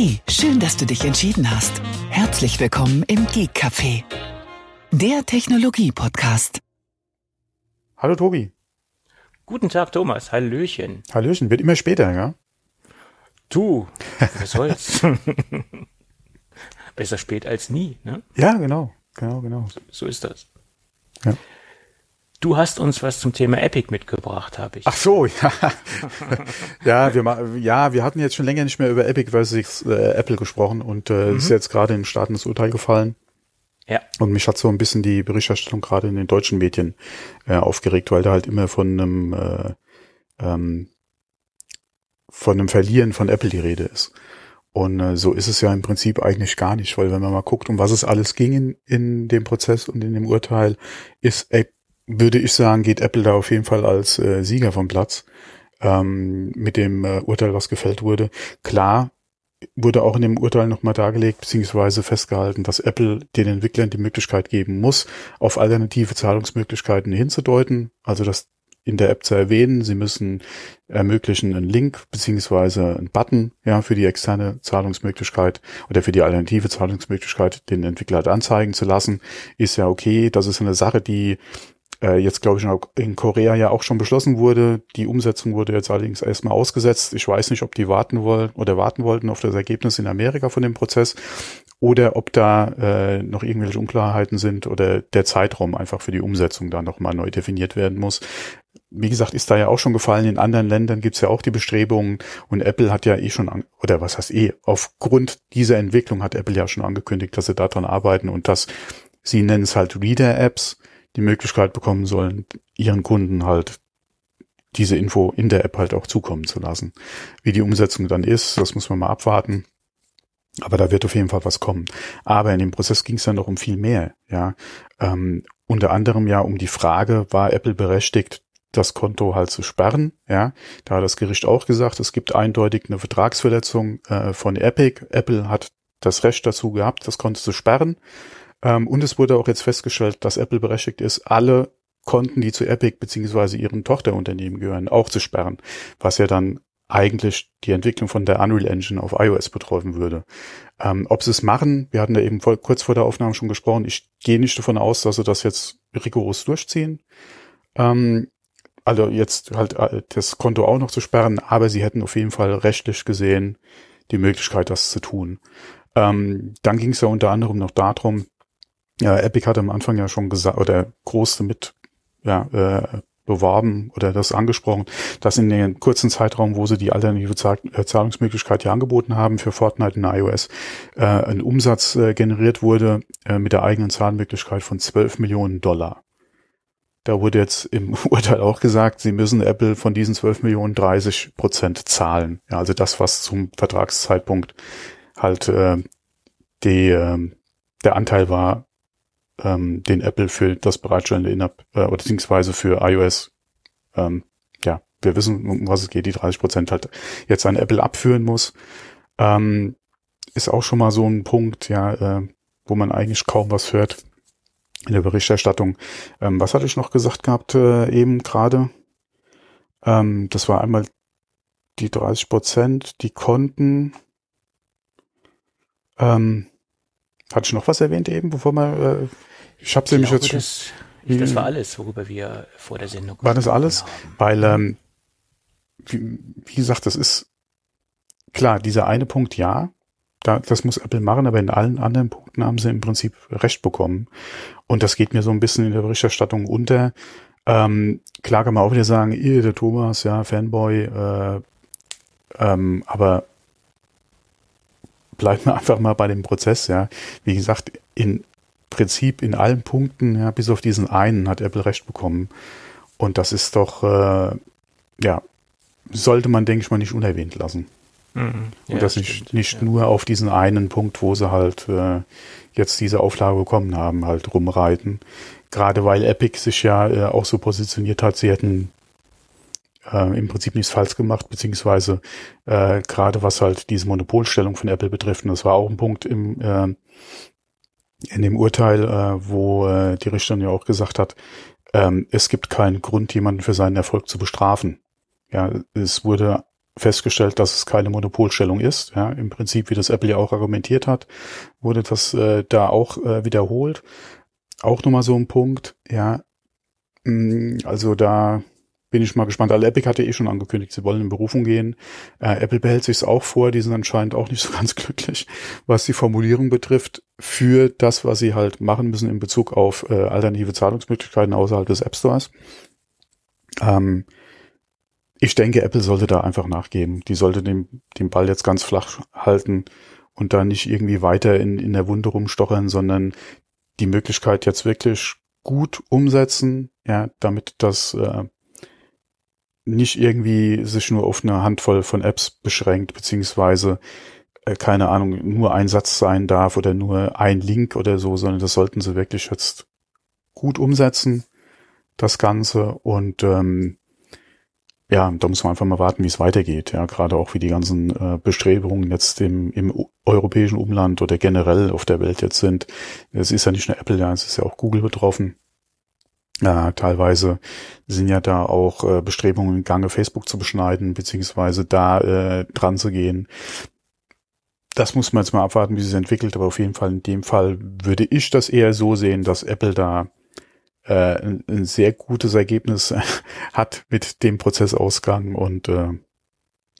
Hey, schön, dass du dich entschieden hast. Herzlich willkommen im Geek Café, der Technologie-Podcast. Hallo Tobi. Guten Tag, Thomas. Hallöchen. Hallöchen. Wird immer später, ja? Du, was soll's? Besser spät als nie, ne? Ja, genau. Genau, genau. So ist das. Ja. Du hast uns was zum Thema Epic mitgebracht, habe ich. Ach so, ja. ja, wir, ja, wir hatten jetzt schon länger nicht mehr über Epic versus äh, Apple gesprochen und äh, ist jetzt gerade in den Staaten das Urteil gefallen. Ja. Und mich hat so ein bisschen die Berichterstattung gerade in den deutschen Medien äh, aufgeregt, weil da halt immer von einem äh, ähm, von einem Verlieren von Apple die Rede ist. Und äh, so ist es ja im Prinzip eigentlich gar nicht, weil wenn man mal guckt, um was es alles ging in, in dem Prozess und in dem Urteil, ist, äh, würde ich sagen, geht Apple da auf jeden Fall als äh, Sieger vom Platz ähm, mit dem äh, Urteil, was gefällt wurde. Klar wurde auch in dem Urteil nochmal dargelegt, beziehungsweise festgehalten, dass Apple den Entwicklern die Möglichkeit geben muss, auf alternative Zahlungsmöglichkeiten hinzudeuten, also das in der App zu erwähnen. Sie müssen ermöglichen einen Link beziehungsweise einen Button ja für die externe Zahlungsmöglichkeit oder für die alternative Zahlungsmöglichkeit den Entwickler anzeigen zu lassen. Ist ja okay. Das ist eine Sache, die äh, jetzt glaube ich in- Korea ja auch schon beschlossen wurde. Die Umsetzung wurde jetzt allerdings erstmal ausgesetzt. Ich weiß nicht, ob die warten wollen oder warten wollten auf das Ergebnis in Amerika von dem Prozess oder ob da äh, noch irgendwelche Unklarheiten sind oder der Zeitraum einfach für die Umsetzung da nochmal neu definiert werden muss. Wie gesagt, ist da ja auch schon gefallen. In anderen Ländern gibt's ja auch die Bestrebungen und Apple hat ja eh schon, an, oder was heißt eh, aufgrund dieser Entwicklung hat Apple ja schon angekündigt, dass sie daran arbeiten und dass sie nennen es halt Reader-Apps, die Möglichkeit bekommen sollen, ihren Kunden halt diese Info in der App halt auch zukommen zu lassen. Wie die Umsetzung dann ist, das muss man mal abwarten. Aber da wird auf jeden Fall was kommen. Aber in dem Prozess ging es dann noch um viel mehr. Ja, ähm, unter anderem ja um die Frage, war Apple berechtigt, das Konto halt zu sperren? Ja, da hat das Gericht auch gesagt, es gibt eindeutig eine Vertragsverletzung äh, von Epic. Apple hat das Recht dazu gehabt, das Konto zu sperren. Ähm, und es wurde auch jetzt festgestellt, dass Apple berechtigt ist, alle Konten, die zu Epic beziehungsweise ihren Tochterunternehmen gehören, auch zu sperren, was ja dann eigentlich die Entwicklung von der Unreal Engine auf iOS betreffen würde. Ähm, ob sie es machen, wir hatten da eben voll, kurz vor der Aufnahme schon gesprochen, ich gehe nicht davon aus, dass sie das jetzt rigoros durchziehen. Ähm, also jetzt halt äh, das Konto auch noch zu sperren, aber sie hätten auf jeden Fall rechtlich gesehen die Möglichkeit, das zu tun. Ähm, dann ging es ja unter anderem noch darum, ja, Epic hat am Anfang ja schon gesagt, oder groß damit ja, äh, beworben oder das angesprochen, dass in dem kurzen Zeitraum, wo sie die alternative äh, Zahlungsmöglichkeit ja angeboten haben für Fortnite in iOS, äh, ein Umsatz äh, generiert wurde äh, mit der eigenen Zahlmöglichkeit von 12 Millionen Dollar. Da wurde jetzt im Urteil auch gesagt, sie müssen Apple von diesen 12 Millionen 30 Prozent zahlen. Ja, also das, was zum Vertragszeitpunkt halt äh, die, äh, der Anteil war, ähm, den Apple für das bereitstellende In-App äh, oder beziehungsweise für iOS, ähm, ja, wir wissen, um was es geht, die 30 Prozent halt jetzt an Apple abführen muss, ähm, ist auch schon mal so ein Punkt, ja, äh, wo man eigentlich kaum was hört in der Berichterstattung. Ähm, was hatte ich noch gesagt gehabt äh, eben gerade? Ähm, das war einmal die 30 Prozent, die Konten. Ähm, hatte ich noch was erwähnt eben, bevor man, äh, ich habe Ich nämlich jetzt schon, das, ich, das war alles, worüber wir vor der Sendung war das alles? haben. Weil, ähm, wie, wie gesagt, das ist klar, dieser eine Punkt ja, da, das muss Apple machen, aber in allen anderen Punkten haben sie im Prinzip recht bekommen. Und das geht mir so ein bisschen in der Berichterstattung unter. Ähm, klar kann man auch wieder sagen, ihr, der Thomas, ja, Fanboy, äh, ähm, aber bleiben wir einfach mal bei dem Prozess, ja. Wie gesagt, in Prinzip in allen Punkten, ja, bis auf diesen einen hat Apple recht bekommen. Und das ist doch, äh, ja, sollte man, denke ich mal, nicht unerwähnt lassen. Mhm. Und Ja, das nicht, stimmt, nicht ja. nur auf diesen einen Punkt, wo sie halt äh, jetzt diese Auflage bekommen haben, halt rumreiten. Gerade weil Epic sich ja äh, auch so positioniert hat, sie hätten äh, im Prinzip nichts falsch gemacht, beziehungsweise äh, gerade was halt diese Monopolstellung von Apple betrifft. Und das war auch ein Punkt im äh, in dem Urteil, äh, wo äh, die Richterin ja auch gesagt hat, ähm, es gibt keinen Grund, jemanden für seinen Erfolg zu bestrafen. Ja, es wurde festgestellt, dass es keine Monopolstellung ist. Ja, Im Prinzip, wie das Apple ja auch argumentiert hat, wurde das äh, da auch äh, wiederholt. Auch nochmal so ein Punkt, ja. Mm, also da bin ich mal gespannt. Also Epic hatte eh schon angekündigt, sie wollen in Berufung gehen. Äh, Apple behält sich auch vor, die sind anscheinend auch nicht so ganz glücklich, was die Formulierung betrifft, für das, was sie halt machen müssen in Bezug auf äh, alternative Zahlungsmöglichkeiten außerhalb des App Stores. Ähm, ich denke, Apple sollte da einfach nachgeben. Die sollte den, den Ball jetzt ganz flach halten und da nicht irgendwie weiter in, in der Wunde rumstochern, sondern die Möglichkeit jetzt wirklich gut umsetzen, ja, damit das äh, nicht irgendwie sich nur auf eine Handvoll von Apps beschränkt, beziehungsweise äh, keine Ahnung, nur ein Satz sein darf oder nur ein Link oder so, sondern das sollten sie wirklich jetzt gut umsetzen, das Ganze. Und ähm, ja, da muss man einfach mal warten, wie es weitergeht. Ja, gerade auch wie die ganzen äh, Bestrebungen jetzt im, im europäischen Umland oder generell auf der Welt jetzt sind. Es ist ja nicht nur Apple, ja, es ist ja auch Google betroffen. Ja, teilweise sind ja da auch äh, Bestrebungen im Gange, Facebook zu beschneiden, beziehungsweise da äh, dran zu gehen. Das muss man jetzt mal abwarten, wie sich entwickelt, aber auf jeden Fall in dem Fall würde ich das eher so sehen, dass Apple da äh, ein, ein sehr gutes Ergebnis hat mit dem Prozessausgang und äh,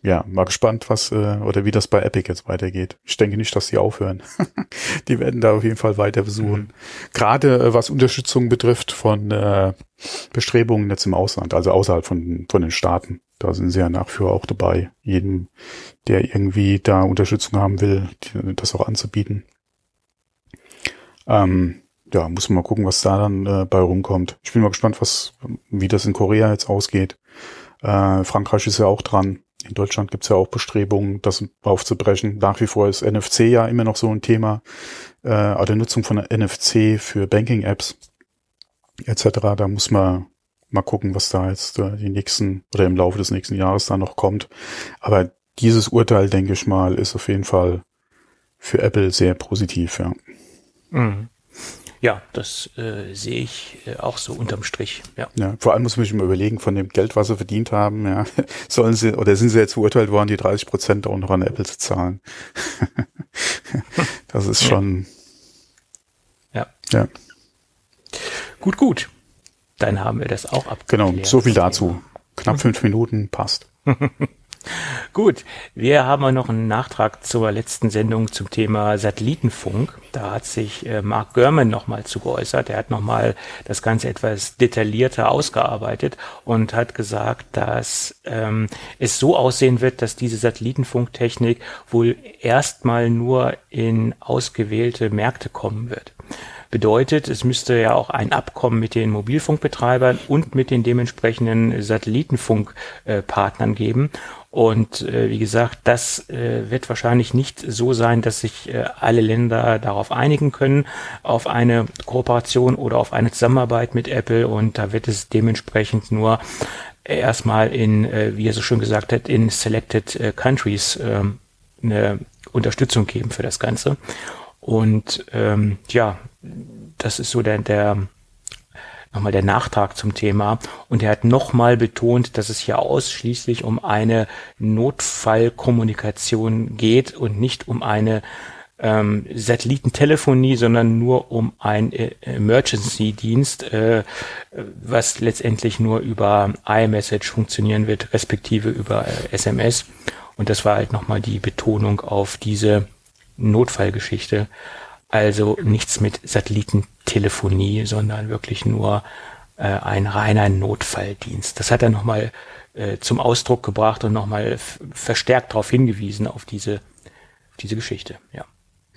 ja, mal gespannt, was äh, oder wie das bei Epic jetzt weitergeht. Ich denke nicht, dass die aufhören. die werden da auf jeden Fall weiter besuchen. Mhm. Gerade äh, was Unterstützung betrifft von äh, Bestrebungen jetzt im Ausland, also außerhalb von, von den Staaten. Da sind sie ja nach wie vor auch dabei, jedem, der irgendwie da Unterstützung haben will, die, das auch anzubieten. Ähm, ja, muss man mal gucken, was da dann äh, bei rumkommt. Ich bin mal gespannt, was, wie das in Korea jetzt ausgeht. Äh, Frankreich ist ja auch dran in Deutschland gibt es ja auch Bestrebungen, das aufzubrechen. Nach wie vor ist NFC ja immer noch so ein Thema, äh, die Nutzung von NFC für Banking-Apps etc. Da muss man mal gucken, was da jetzt äh, die nächsten oder im Laufe des nächsten Jahres da noch kommt. Aber dieses Urteil, denke ich mal, ist auf jeden Fall für Apple sehr positiv, ja. Mhm. Ja, das äh, sehe ich äh, auch so unterm Strich. Ja. ja, vor allem muss man sich mal überlegen, von dem Geld, was sie verdient haben, ja, sollen sie oder sind sie jetzt verurteilt worden, die 30 Prozent auch noch an Apple zu zahlen? das ist schon. Ja. ja. Gut, gut. Dann haben wir das auch abgeklärt. Genau, so viel dazu. Knapp fünf Minuten passt. Gut, wir haben noch einen Nachtrag zur letzten Sendung zum Thema Satellitenfunk. Da hat sich äh, Mark Gurman nochmal zu geäußert. Er hat nochmal das Ganze etwas detaillierter ausgearbeitet und hat gesagt, dass ähm, es so aussehen wird, dass diese Satellitenfunktechnik wohl erstmal nur in ausgewählte Märkte kommen wird. Bedeutet, es müsste ja auch ein Abkommen mit den Mobilfunkbetreibern und mit den dementsprechenden Satellitenfunkpartnern geben. Und äh, wie gesagt, das äh, wird wahrscheinlich nicht so sein, dass sich äh, alle Länder darauf einigen können, auf eine Kooperation oder auf eine Zusammenarbeit mit Apple. Und da wird es dementsprechend nur erstmal in, äh, wie er so schön gesagt hat, in selected äh, countries äh, eine Unterstützung geben für das Ganze. Und ähm, ja, das ist so der, der nochmal der Nachtrag zum Thema. Und er hat nochmal betont, dass es hier ausschließlich um eine Notfallkommunikation geht und nicht um eine ähm, Satellitentelefonie, sondern nur um ein äh, Emergency-Dienst, äh, was letztendlich nur über iMessage funktionieren wird, respektive über äh, SMS. Und das war halt nochmal die Betonung auf diese Notfallgeschichte. Also nichts mit Satellitentelefonie, sondern wirklich nur äh, ein reiner Notfalldienst. Das hat er nochmal äh, zum Ausdruck gebracht und nochmal verstärkt darauf hingewiesen, auf diese, diese Geschichte, ja.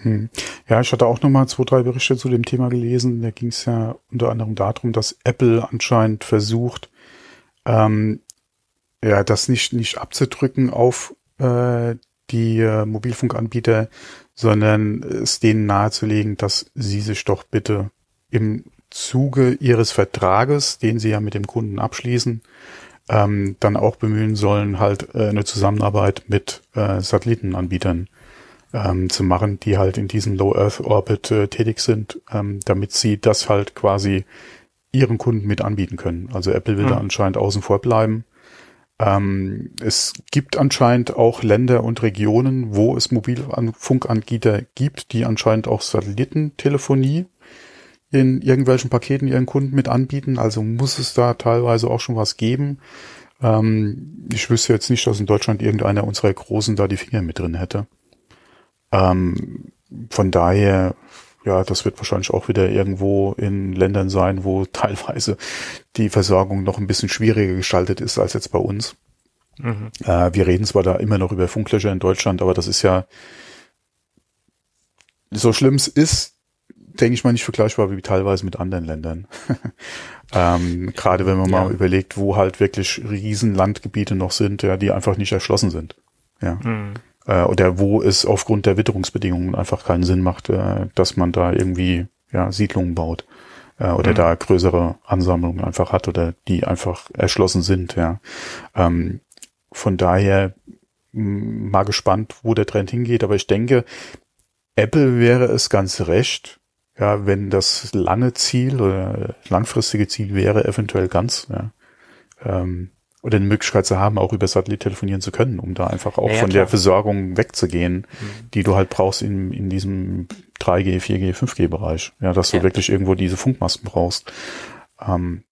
Hm. Ja, ich hatte auch nochmal zwei, drei Berichte zu dem Thema gelesen. Da ging es ja unter anderem darum, dass Apple anscheinend versucht, ähm, ja, das nicht, nicht abzudrücken auf äh, die äh, Mobilfunkanbieter, sondern es denen nahezulegen, dass sie sich doch bitte im Zuge ihres Vertrages, den sie ja mit dem Kunden abschließen, ähm, dann auch bemühen sollen, halt äh, eine Zusammenarbeit mit äh, Satellitenanbietern ähm, zu machen, die halt in diesem Low Earth Orbit äh, tätig sind, ähm, damit sie das halt quasi ihren Kunden mit anbieten können. Also Apple will mhm. da anscheinend außen vor bleiben Ähm, es gibt anscheinend auch Länder und Regionen, wo es Mobilfunkanbieter gibt, die anscheinend auch Satellitentelefonie in irgendwelchen Paketen ihren Kunden mit anbieten. Also muss es da teilweise auch schon was geben. Ähm, ich wüsste jetzt nicht, dass in Deutschland irgendeiner unserer Großen da die Finger mit drin hätte. Ähm, von daher, ja, das wird wahrscheinlich auch wieder irgendwo in Ländern sein, wo teilweise die Versorgung noch ein bisschen schwieriger gestaltet ist als jetzt bei uns. Mhm. Äh, wir reden zwar da immer noch über Funklöcher in Deutschland, aber das ist ja so schlimm es ist, denke ich mal, nicht vergleichbar wie teilweise mit anderen Ländern. ähm, Gerade wenn man ja. mal überlegt, wo halt wirklich riesen Landgebiete noch sind, ja, die einfach nicht erschlossen sind. Ja. Mhm. Äh, oder wo es aufgrund der Witterungsbedingungen einfach keinen Sinn macht, äh, dass man da irgendwie ja, Siedlungen baut. Äh, oder mhm. da größere Ansammlungen einfach hat oder die einfach erschlossen sind, ja. Ähm, von daher mal gespannt, wo der Trend hingeht, aber ich denke, Apple wäre es ganz recht, ja, wenn das lange Ziel oder langfristige Ziel wäre, eventuell ganz, ja, ähm, oder eine Möglichkeit zu haben, auch über Satellit telefonieren zu können, um da einfach auch ja, von klar. der Versorgung wegzugehen, mhm. die du halt brauchst in, in diesem 3G, 4G, 5G Bereich. Ja, dass du ja. wirklich irgendwo diese Funkmasten brauchst. Ähm,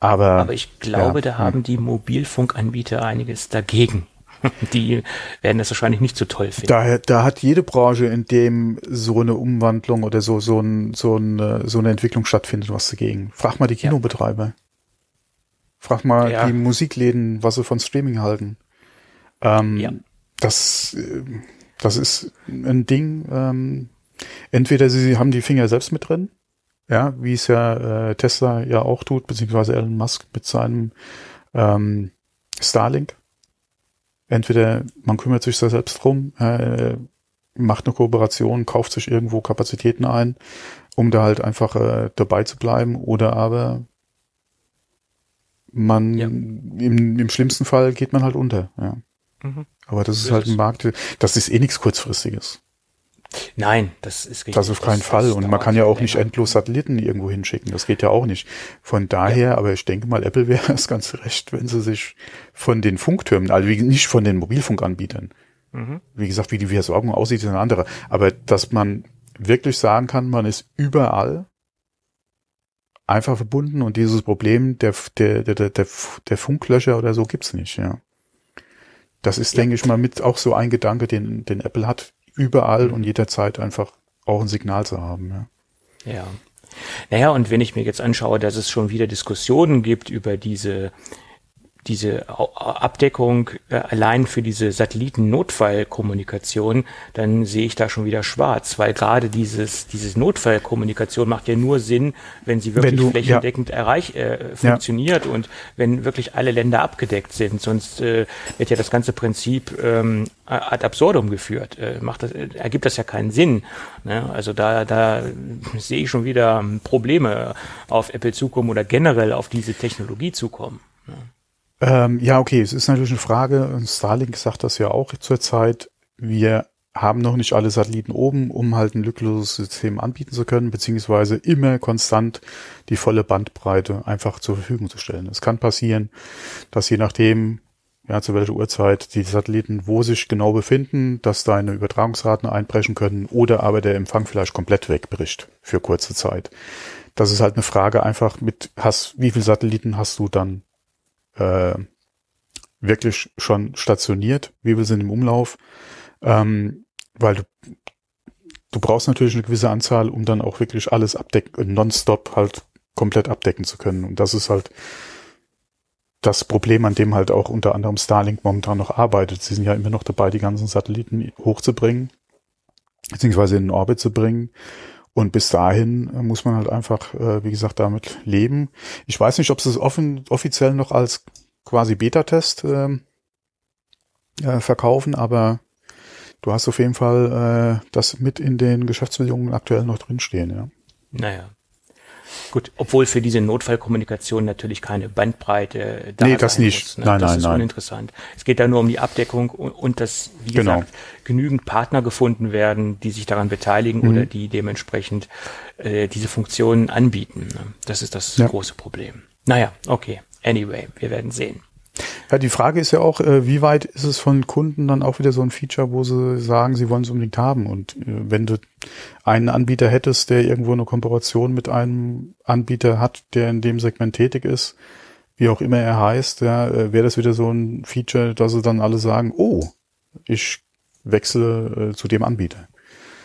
aber, aber ich glaube, ja, da haben die Mobilfunkanbieter einiges dagegen. Die werden das wahrscheinlich nicht so toll finden. Da, da hat jede Branche, in dem so eine Umwandlung oder so, so, ein, so, eine, so eine Entwicklung stattfindet, was dagegen. Frag mal die Kinobetreiber. Frag mal ja. die Musikläden, was sie von Streaming halten. Ähm, ja. Das, äh, das ist ein Ding. Ähm, entweder sie haben die Finger selbst mit drin, ja, wie es ja äh, Tesla ja auch tut, beziehungsweise Elon Musk mit seinem ähm, Starlink entweder man kümmert sich da selbst drum, äh, macht eine Kooperation, kauft sich irgendwo Kapazitäten ein, um da halt einfach äh, dabei zu bleiben, oder aber man ja. im, im schlimmsten Fall geht man halt unter, ja. Mhm. Aber das ist halt ein Markt, das ist eh nichts kurzfristiges. Nein, das ist richtig. Das auf keinen das, Fall. Das und man kann ja auch nicht endlos Satelliten irgendwo hinschicken. Das geht ja auch nicht. Von daher, ja. aber ich denke mal, Apple wäre es ganz recht, wenn sie sich von den Funktürmen, also nicht von den Mobilfunkanbietern, mhm. wie gesagt, wie die Versorgung aussieht, ist eine andere. Aber dass man wirklich sagen kann, man ist überall einfach verbunden und dieses Problem der, der, der, der, der Funklöcher oder so gibt's nicht, ja. Das ist, ja. denke ich mal, mit auch so ein Gedanke, den, den Apple hat überall und jederzeit einfach auch ein Signal zu haben. Ja. ja. Naja, und wenn ich mir jetzt anschaue, dass es schon wieder Diskussionen gibt über diese diese Abdeckung äh, allein für diese Satelliten-Notfallkommunikation, dann sehe ich da schon wieder schwarz, weil gerade dieses, dieses Notfallkommunikation macht ja nur Sinn, wenn sie wirklich wenn du, flächendeckend ja. erreich, äh, funktioniert ja. und wenn wirklich alle Länder abgedeckt sind. Sonst äh, wird ja das ganze Prinzip ähm, ad absurdum geführt. Äh, macht das, äh, ergibt das ja keinen Sinn. Ne? Also da, da sehe ich schon wieder Probleme auf Apple zukommen oder generell auf diese Technologie zukommen. Ne? Ähm, ja, okay, es ist natürlich eine Frage, und Starlink sagt das ja auch zurzeit, wir haben noch nicht alle Satelliten oben, um halt ein lückloses System anbieten zu können, beziehungsweise immer konstant die volle Bandbreite einfach zur Verfügung zu stellen. Es kann passieren, dass je nachdem, ja, zu welcher Uhrzeit die Satelliten wo sich genau befinden, dass deine Übertragungsraten einbrechen können oder aber der Empfang vielleicht komplett wegbricht für kurze Zeit. Das ist halt eine Frage einfach mit, hast, wie viele Satelliten hast du dann äh, wirklich schon stationiert, wie wir sind im Umlauf, ähm, weil du, du brauchst natürlich eine gewisse Anzahl, um dann auch wirklich alles abdecken, nonstop halt komplett abdecken zu können. Und das ist halt das Problem, an dem halt auch unter anderem Starlink momentan noch arbeitet. Sie sind ja immer noch dabei, die ganzen Satelliten hochzubringen, beziehungsweise in den Orbit zu bringen. Und bis dahin äh, muss man halt einfach, äh, wie gesagt, damit leben. Ich weiß nicht, ob sie es offen, offiziell noch als quasi Beta-Test äh, äh, verkaufen, aber du hast auf jeden Fall äh, das mit in den Geschäftsbedingungen aktuell noch drinstehen, ja. Naja. Gut, obwohl für diese Notfallkommunikation natürlich keine Bandbreite da ist. Nee, das nicht. Muss, ne? Nein, das nein, ist nein. uninteressant. Es geht da nur um die Abdeckung und, und dass, wie genau. gesagt, genügend Partner gefunden werden, die sich daran beteiligen mhm. oder die dementsprechend äh, diese Funktionen anbieten. Ne? Das ist das ja. große Problem. Naja, okay. Anyway, wir werden sehen. Ja, die Frage ist ja auch, äh, wie weit ist es von Kunden dann auch wieder so ein Feature, wo sie sagen, sie wollen es unbedingt haben. Und äh, wenn du einen Anbieter hättest, der irgendwo eine Kooperation mit einem Anbieter hat, der in dem Segment tätig ist, wie auch immer er heißt, ja, äh, wäre das wieder so ein Feature, dass sie dann alle sagen, oh, ich wechsle zu dem Anbieter.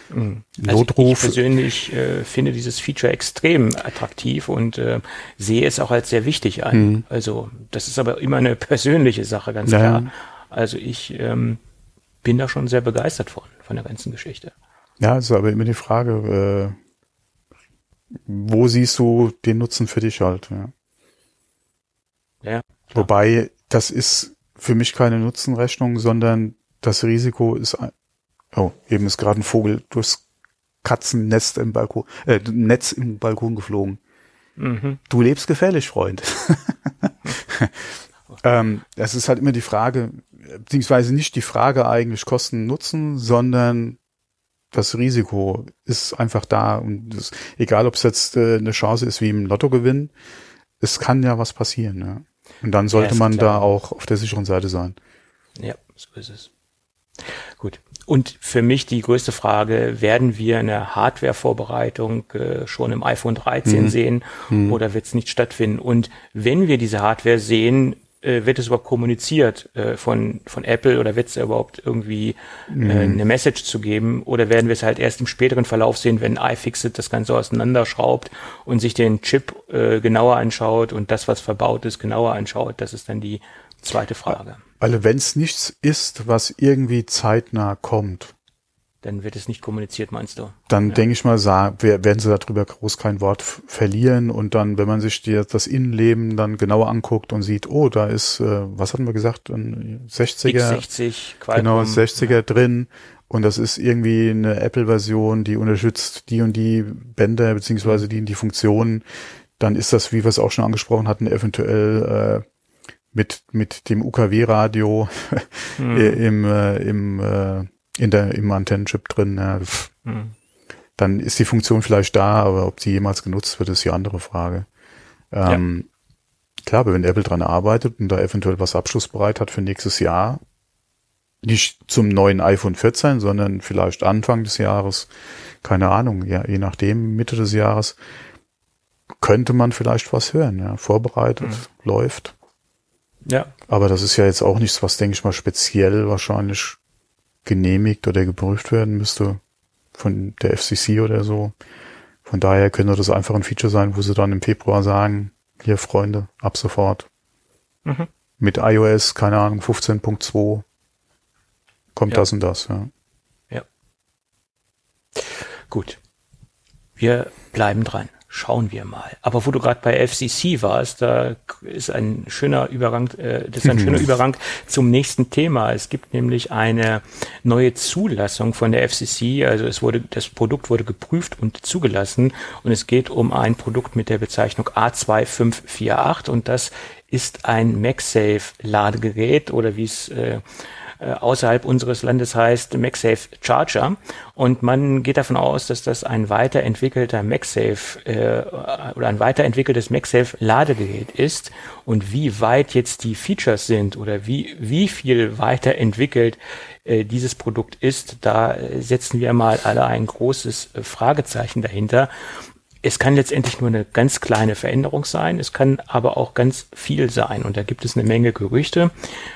Mhm. Also Notruf. Ich persönlich äh, finde dieses Feature extrem attraktiv und äh, sehe es auch als sehr wichtig an. Mhm. Also das ist aber immer eine persönliche Sache, ganz klar. Ja. Also ich ähm, bin da schon sehr begeistert von, von der ganzen Geschichte. Ja, ist aber immer die Frage, äh, wo siehst du den Nutzen für dich halt? Ja. ja Wobei, das ist für mich keine Nutzenrechnung, sondern das Risiko ist Oh, eben ist gerade ein Vogel durchs Katzennest im Balkon, äh, Netz im Balkon geflogen. Mhm. Du lebst gefährlich, Freund. ähm, das ist halt immer die Frage, beziehungsweise nicht die Frage eigentlich Kosten Nutzen, sondern das Risiko ist einfach da und das, egal ob es jetzt äh, eine Chance ist wie im Lottogewinn, es kann ja was passieren. Ja. Und dann sollte ja, man klar. da auch auf der sicheren Seite sein. Ja, so ist es. Gut. Und für mich die größte Frage, werden wir eine Hardware-Vorbereitung äh, schon im iPhone 13 mhm. sehen mhm. oder wird es nicht stattfinden? Und wenn wir diese Hardware sehen, äh, wird es überhaupt kommuniziert äh, von, von Apple oder wird es überhaupt irgendwie äh, mhm. eine Message zu geben? Oder werden wir es halt erst im späteren Verlauf sehen, wenn iFixit das Ganze auseinanderschraubt und sich den Chip äh, genauer anschaut und das, was verbaut ist, genauer anschaut? Das ist dann die zweite Frage. Also wenn es nichts ist, was irgendwie zeitnah kommt, dann wird es nicht kommuniziert, meinst du? Dann ja. denke ich mal, werden sie darüber groß kein Wort verlieren und dann, wenn man sich die, das Innenleben dann genauer anguckt und sieht, oh, da ist, äh, was hatten wir gesagt, ein 60er, X60, Qualcomm, genau, 60er ja. drin und das ist irgendwie eine Apple-Version, die unterstützt die und die Bänder beziehungsweise die und die Funktionen, dann ist das, wie wir es auch schon angesprochen hatten, eventuell äh, mit, mit dem UKW-Radio mhm. im, äh, im, äh, in der, im Antennenchip drin. Ja. Mhm. Dann ist die Funktion vielleicht da, aber ob sie jemals genutzt wird, ist die andere Frage. Ähm, ja. Klar, aber wenn Apple dran arbeitet und da eventuell was abschlussbereit hat für nächstes Jahr, nicht zum neuen iPhone 14, sondern vielleicht Anfang des Jahres, keine Ahnung, ja, je nachdem, Mitte des Jahres, könnte man vielleicht was hören, ja, vorbereitet, mhm. läuft. Ja. Aber das ist ja jetzt auch nichts, was, denke ich mal, speziell wahrscheinlich genehmigt oder geprüft werden müsste von der FCC oder so. Von daher könnte das einfach ein Feature sein, wo sie dann im Februar sagen, hier Freunde, ab sofort. Mhm. Mit iOS, keine Ahnung, 15.2 kommt ja. das und das, ja. Ja. Gut. Wir bleiben dran schauen wir mal. Aber wo du gerade bei FCC warst, da ist ein schöner Übergang, äh, das ist ein schöner Übergang zum nächsten Thema. Es gibt nämlich eine neue Zulassung von der FCC. Also es wurde, das Produkt wurde geprüft und zugelassen und es geht um ein Produkt mit der Bezeichnung A2548 und das ist ein MagSafe Ladegerät oder wie es äh, außerhalb unseres Landes heißt MagSafe Charger. Und man geht davon aus, dass das ein weiterentwickelter MagSafe äh, oder ein weiterentwickeltes MagSafe Ladegerät ist. Und wie weit jetzt die Features sind oder wie, wie viel weiterentwickelt äh, dieses Produkt ist, da setzen wir mal alle ein großes äh, Fragezeichen dahinter es kann letztendlich nur eine ganz kleine Veränderung sein, es kann aber auch ganz viel sein. Und da gibt es eine Menge Gerüchte.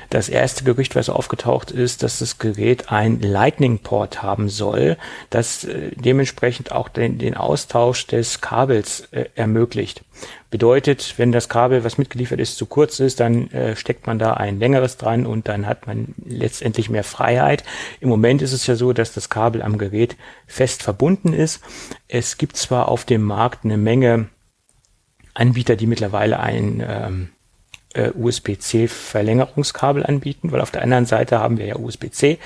Das erste Gerücht, was aufgetaucht ist, dass das Gerät ein Lightning-Port haben soll, das äh, dementsprechend auch den, den Austausch des Kabels äh, ermöglicht. Bedeutet, wenn das Kabel, was mitgeliefert ist, zu kurz ist, dann äh, steckt man da ein längeres dran und dann hat man letztendlich mehr Freiheit. Im Moment ist es ja so, dass das Kabel am Gerät fest verbunden ist. Es gibt zwar auf dem Markt eine Menge Anbieter, die mittlerweile ein ähm, äh, USB-C Verlängerungskabel anbieten, weil auf der anderen Seite haben wir ja USB-C,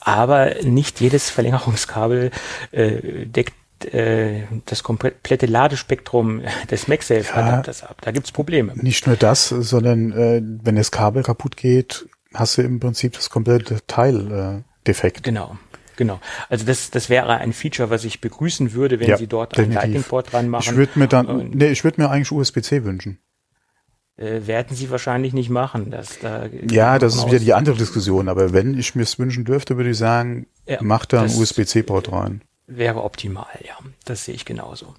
aber nicht jedes Verlängerungskabel äh, deckt das komplette Ladespektrum des MagSafe-Adapters ja, ab. Da gibt's Probleme. Nicht nur das, sondern äh, wenn das Kabel kaputt geht, hast du im Prinzip das komplette Teil äh, defekt. Genau. Genau. Also das, das wäre ein Feature, was ich begrüßen würde, wenn ja, Sie dort definitiv. einen Lightning-Port dran machen. Ich würde mir dann, nee, ich würde mir eigentlich USB-C wünschen. äh, werden sie wahrscheinlich nicht machen. Dass da ja, das ist wieder die andere Diskussion. Aber wenn ich mir es wünschen dürfte, würde ich sagen, ja, mach da einen USB-C-Port rein. Wäre optimal, ja. Das sehe ich genauso.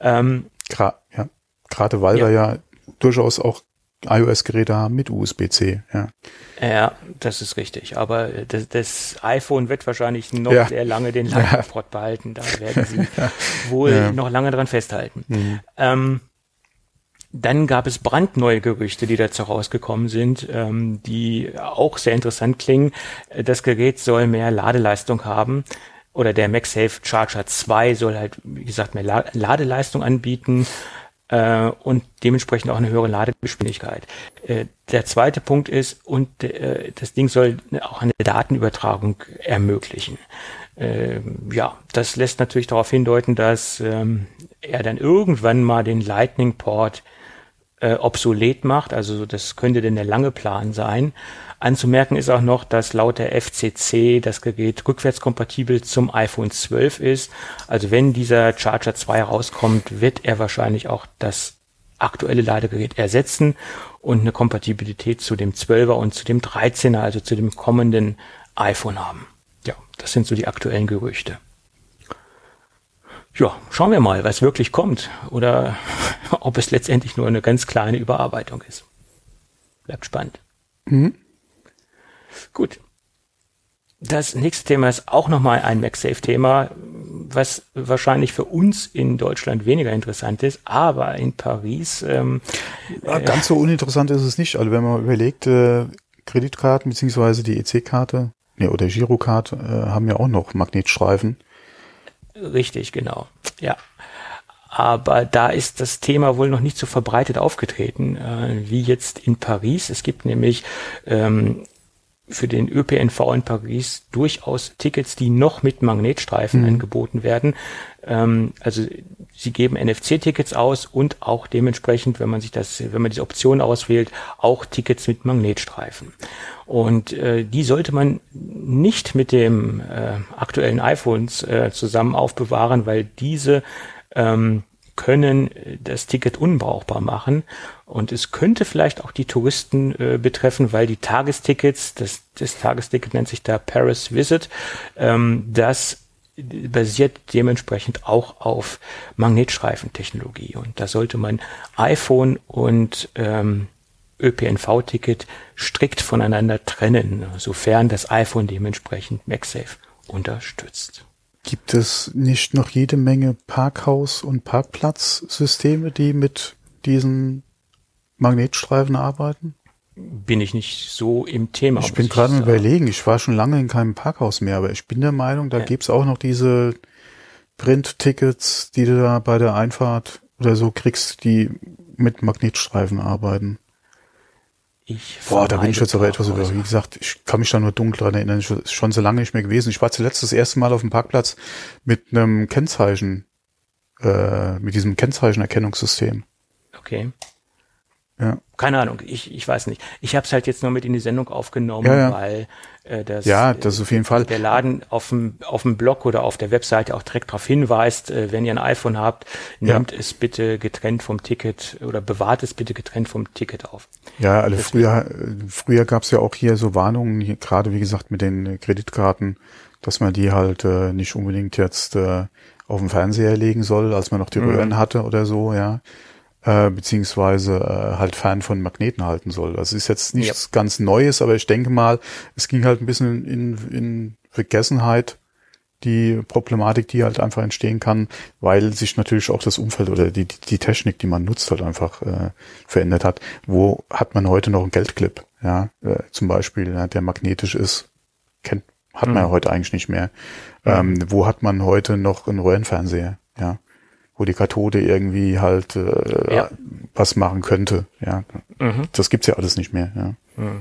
Ähm, Gra ja. Gerade weil ja. wir ja durchaus auch iOS-Geräte haben mit USB-C, ja. Ja, das ist richtig. Aber das, das iPhone wird wahrscheinlich noch ja. sehr lange den Lightning-Port behalten. Da werden sie wohl noch lange dran festhalten. Mhm. Ähm, dann gab es brandneue Gerüchte, die dazu rausgekommen sind, ähm, die auch sehr interessant klingen. Das Gerät soll mehr Ladeleistung haben oder der MagSafe Charger 2 soll halt, wie gesagt, mehr Ladeleistung anbieten äh, und dementsprechend auch eine höhere Ladegeschwindigkeit. Äh, der zweite Punkt ist, und äh, das Ding soll auch eine Datenübertragung ermöglichen. Ähm, ja, das lässt natürlich darauf hindeuten, dass ähm, er dann irgendwann mal den Lightning Port äh, obsolet macht. Also das könnte denn der lange Plan sein. Anzumerken ist auch noch, dass laut der FCC das Gerät rückwärtskompatibel zum iPhone 12 ist. Also wenn dieser Charger 2 rauskommt, wird er wahrscheinlich auch das aktuelle Ladegerät ersetzen und eine Kompatibilität zu dem 12er und zu dem 13er, also zu dem kommenden iPhone haben. Ja, das sind so die aktuellen Gerüchte ja, schauen wir mal, was wirklich kommt oder ob es letztendlich nur eine ganz kleine Überarbeitung ist. Bleibt spannend. Mhm. Gut. Das nächste Thema ist auch nochmal ein MagSafe-Thema, was wahrscheinlich für uns in Deutschland weniger interessant ist, aber in Paris. Ähm, ja, ganz so uninteressant ist es nicht. Also wenn man überlegt, äh, Kreditkarten beziehungsweise die EC-Karte nee, oder Girokarte äh, haben ja auch noch Magnetstreifen. Richtig, genau. Ja. Aber da ist das Thema wohl noch nicht so verbreitet aufgetreten äh, wie jetzt in Paris. Es gibt nämlich ähm, für den ÖPNV in Paris durchaus Tickets, die noch mit Magnetstreifen mhm. angeboten werden. Ähm, also sie geben NFC-Tickets aus und auch dementsprechend, wenn man sich das, wenn man diese Option auswählt, auch Tickets mit Magnetstreifen. Und äh, die sollte man nicht mit dem äh, aktuellen iPhones äh, zusammen aufbewahren, weil diese ähm, können das Ticket unbrauchbar machen. Und es könnte vielleicht auch die Touristen äh, betreffen, weil die Tagestickets, das, das Tagesticket nennt sich da Paris Visit, ähm, das basiert dementsprechend auch auf Magnetstreifentechnologie. Und da sollte man iPhone und ähm, ÖPNV-Ticket strikt voneinander trennen, sofern das iPhone dementsprechend MagSafe unterstützt. Gibt es nicht noch jede Menge Parkhaus- und Parkplatzsysteme, die mit diesen Magnetstreifen arbeiten? Bin ich nicht so im Thema. Ich bin gerade überlegen, ich war schon lange in keinem Parkhaus mehr, aber ich bin der Meinung, da ja. gibt's auch noch diese Print-Tickets, die du da bei der Einfahrt oder so kriegst, die mit Magnetstreifen arbeiten. Ich Boah, da bin ich jetzt aber etwas über. Wie gesagt, ich kann mich da nur dunkel dran erinnern. Ich schon so lange nicht mehr gewesen. Ich war zuletzt das erste Mal auf dem Parkplatz mit einem Kennzeichen, äh, mit diesem Kennzeichenerkennungssystem. Okay. Ja. Keine Ahnung, ich, ich weiß nicht. Ich habe es halt jetzt nur mit in die Sendung aufgenommen, ja, ja. weil äh, das, ja, das auf jeden Fall. der Laden auf dem, auf dem Blog oder auf der Webseite auch direkt darauf hinweist, äh, wenn ihr ein iPhone habt, nehmt es bitte getrennt vom Ticket oder bewahrt es bitte getrennt vom Ticket auf. Ja, also früher, früher gab es ja auch hier so Warnungen, gerade wie gesagt mit den Kreditkarten, dass man die halt äh, nicht unbedingt jetzt äh, auf den Fernseher legen soll, als man noch die mhm. Röhren hatte oder so, ja äh, beziehungsweise äh, halt fern von Magneten halten soll. Das ist jetzt nichts ja. ganz Neues, aber ich denke mal, es ging halt ein bisschen in, in Vergessenheit die Problematik, die halt einfach entstehen kann, weil sich natürlich auch das Umfeld oder die, die Technik, die man nutzt, halt einfach äh, verändert hat. Wo hat man heute noch einen Geldclip? Ja, äh, zum Beispiel, ja, der magnetisch ist, kennt, hat man ja mhm. heute eigentlich nicht mehr. Mhm. Ähm, wo hat man heute noch einen Röhrenfernseher? Ja, wo die Kathode irgendwie halt äh, ja. was machen könnte. Ja, mhm. das gibt's ja alles nicht mehr. Ja. Mhm.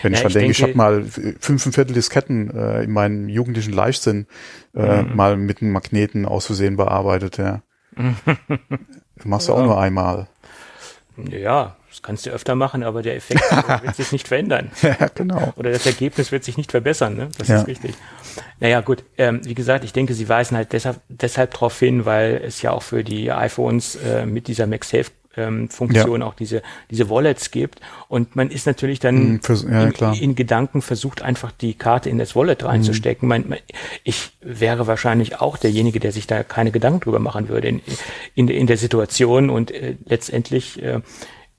Wenn ja, ich dann ich denke, ich habe mal fünfeinviertel Disketten äh, in meinem jugendlichen Leichtsinn äh, mhm. mal mit einem Magneten aus Versehen bearbeitet. Ja, das machst du ja. auch nur einmal. Ja, das kannst du öfter machen, aber der Effekt wird sich nicht verändern. Ja, genau. Oder das Ergebnis wird sich nicht verbessern, ne? Das ist richtig. Naja, gut. Ähm, wie gesagt, ich denke, sie weisen halt deshalb, deshalb darauf hin, weil es ja auch für die iPhones äh, mit dieser MagSafe ähm, Funktion ja. auch diese, diese Wallets gibt. Und man ist natürlich dann Für, ja, in, in, Gedanken versucht, einfach die Karte in das Wallet reinzustecken. Man, man, ich wäre wahrscheinlich auch derjenige, der sich da keine Gedanken drüber machen würde in, in, in der Situation und äh, letztendlich äh,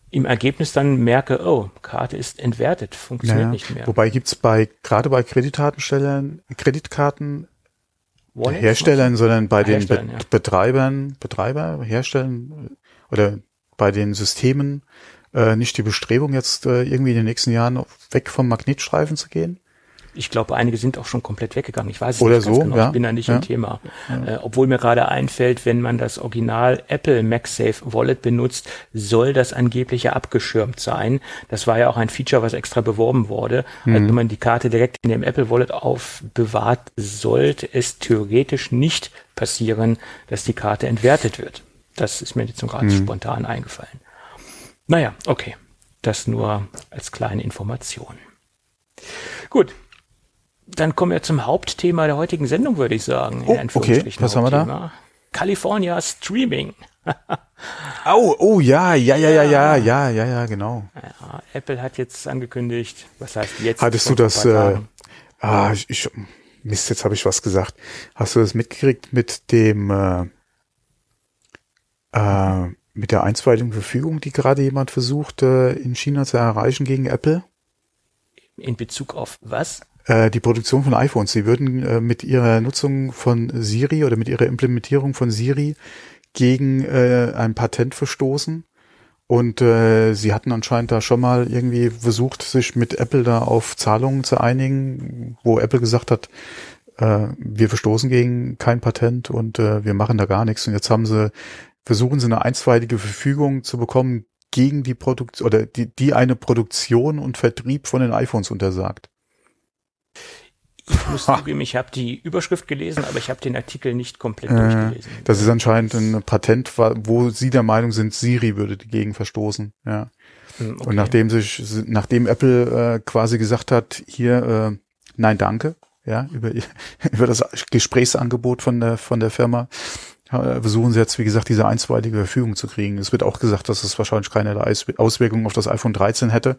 im Ergebnis dann merke, oh, Karte ist entwertet, funktioniert ja, nicht mehr. Wobei gibt's bei, gerade bei Kreditkartenstellern, Kreditkarten Wallets, Herstellern, sondern bei den Be ja. Betreibern, Betreiber, Herstellern oder bei den Systemen äh, nicht die Bestrebung, jetzt äh, irgendwie in den nächsten Jahren weg vom Magnetstreifen zu gehen? Ich glaube, einige sind auch schon komplett weggegangen. Ich weiß es Oder nicht so, genau. Ja. Ich bin da nicht ja. im Thema. Ja. Äh, obwohl mir gerade einfällt, wenn man das Original Apple MagSafe Wallet benutzt, soll das angeblich ja abgeschirmt sein. Das war ja auch ein Feature, was extra beworben wurde. Mhm. Also wenn man die Karte direkt in dem Apple Wallet aufbewahrt, sollte es theoretisch nicht passieren, dass die Karte entwertet wird. Das ist mir jetzt gerade mhm. spontan eingefallen. Naja, okay. Das nur als kleine Information. Gut. Dann kommen wir zum Hauptthema der heutigen Sendung, würde ich sagen. Oh, okay. Was haben wir da? California Streaming. oh, oh ja, ja, ja, ja, ja, ja, ja, ja, genau. Ja, Apple hat jetzt angekündigt, was heißt jetzt? Hattest du das, äh, ah, ich, ich, Mist, jetzt habe ich was gesagt. Hast du das mitgekriegt mit dem, äh, äh, mit der einstweiligen Verfügung, die gerade jemand versucht, äh, in China zu erreichen gegen Apple? In Bezug auf was? Äh, die Produktion von iPhones. Sie würden äh, mit ihrer Nutzung von Siri oder mit ihrer Implementierung von Siri gegen äh, ein Patent verstoßen. Und äh, sie hatten anscheinend da schon mal irgendwie versucht, sich mit Apple da auf Zahlungen zu einigen, wo Apple gesagt hat, äh, wir verstoßen gegen kein Patent und äh, wir machen da gar nichts. Und jetzt haben sie versuchen sie eine einstweilige Verfügung zu bekommen gegen die Produktion oder die, die eine Produktion und Vertrieb von den iPhones untersagt. Ich muss zugeben, ich habe die Überschrift gelesen, aber ich habe den Artikel nicht komplett äh, durchgelesen. Das ist anscheinend ein Patent, wo Sie der Meinung sind, Siri würde dagegen verstoßen. Ja. Hm, okay. Und nachdem sich, nachdem Apple äh, quasi gesagt hat, hier, äh, nein, danke, ja, über, über das Gesprächsangebot von der, von der Firma, versuchen sie jetzt, wie gesagt, diese einstweilige Verfügung zu kriegen. Es wird auch gesagt, dass es wahrscheinlich keine Auswirkungen auf das iPhone 13 hätte,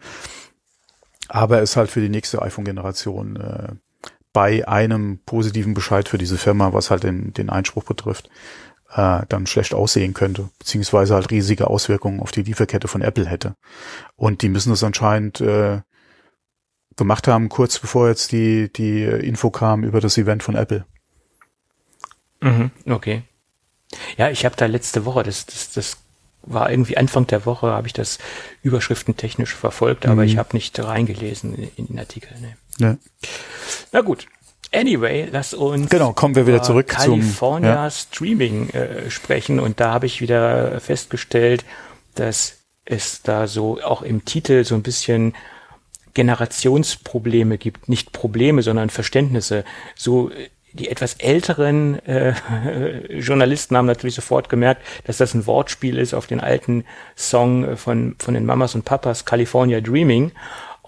aber es halt für die nächste iPhone-Generation äh, bei einem positiven Bescheid für diese Firma, was halt den, den Einspruch betrifft, äh, dann schlecht aussehen könnte, beziehungsweise halt riesige Auswirkungen auf die Lieferkette von Apple hätte. Und die müssen das anscheinend äh, gemacht haben, kurz bevor jetzt die, die Info kam über das Event von Apple. Mhm, okay. Ja, ich habe da letzte Woche, das, das, das war irgendwie Anfang der Woche, habe ich das überschriftentechnisch verfolgt, aber mhm. ich habe nicht reingelesen in, in den Artikel. Ne. Ja. Na gut. Anyway, lass uns genau kommen wir wieder zurück California zum, ja. Streaming äh, sprechen und da habe ich wieder festgestellt, dass es da so auch im Titel so ein bisschen Generationsprobleme gibt, nicht Probleme, sondern Verständnisse. So die etwas älteren äh, Journalisten haben natürlich sofort gemerkt, dass das ein Wortspiel ist auf den alten Song von, von den Mamas und Papas California Dreaming.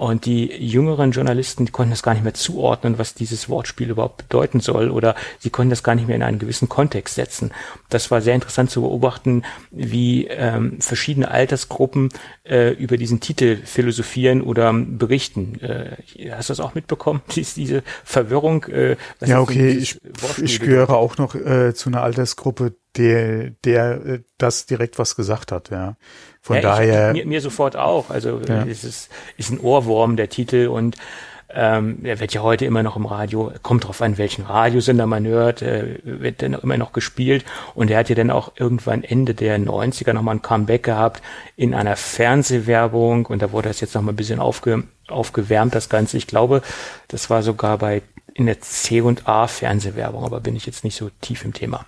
Und die jüngeren Journalisten, die konnten das gar nicht mehr zuordnen, was dieses Wortspiel überhaupt bedeuten soll, oder sie konnten das gar nicht mehr in einen gewissen Kontext setzen. Das war sehr interessant zu beobachten, wie ähm, verschiedene Altersgruppen äh, über diesen Titel philosophieren oder berichten. Äh, hast du das auch mitbekommen, Dies, diese Verwirrung? Äh, ja, okay, ich, ich gehöre auch noch äh, zu einer Altersgruppe, der, der äh, das direkt was gesagt hat, ja. Von ja, daher. Ich, mir, mir sofort auch. Also ja. es ist, ist ein Ohrwurm, der Titel, und ähm, er wird ja heute immer noch im Radio, kommt drauf an, welchen Radiosender man hört, äh, wird dann immer noch gespielt. Und er hat ja dann auch irgendwann Ende der 90er nochmal ein Comeback gehabt in einer Fernsehwerbung und da wurde das jetzt nochmal ein bisschen aufge, aufgewärmt, das Ganze. Ich glaube, das war sogar bei in der C&A Fernsehwerbung, aber bin ich jetzt nicht so tief im Thema.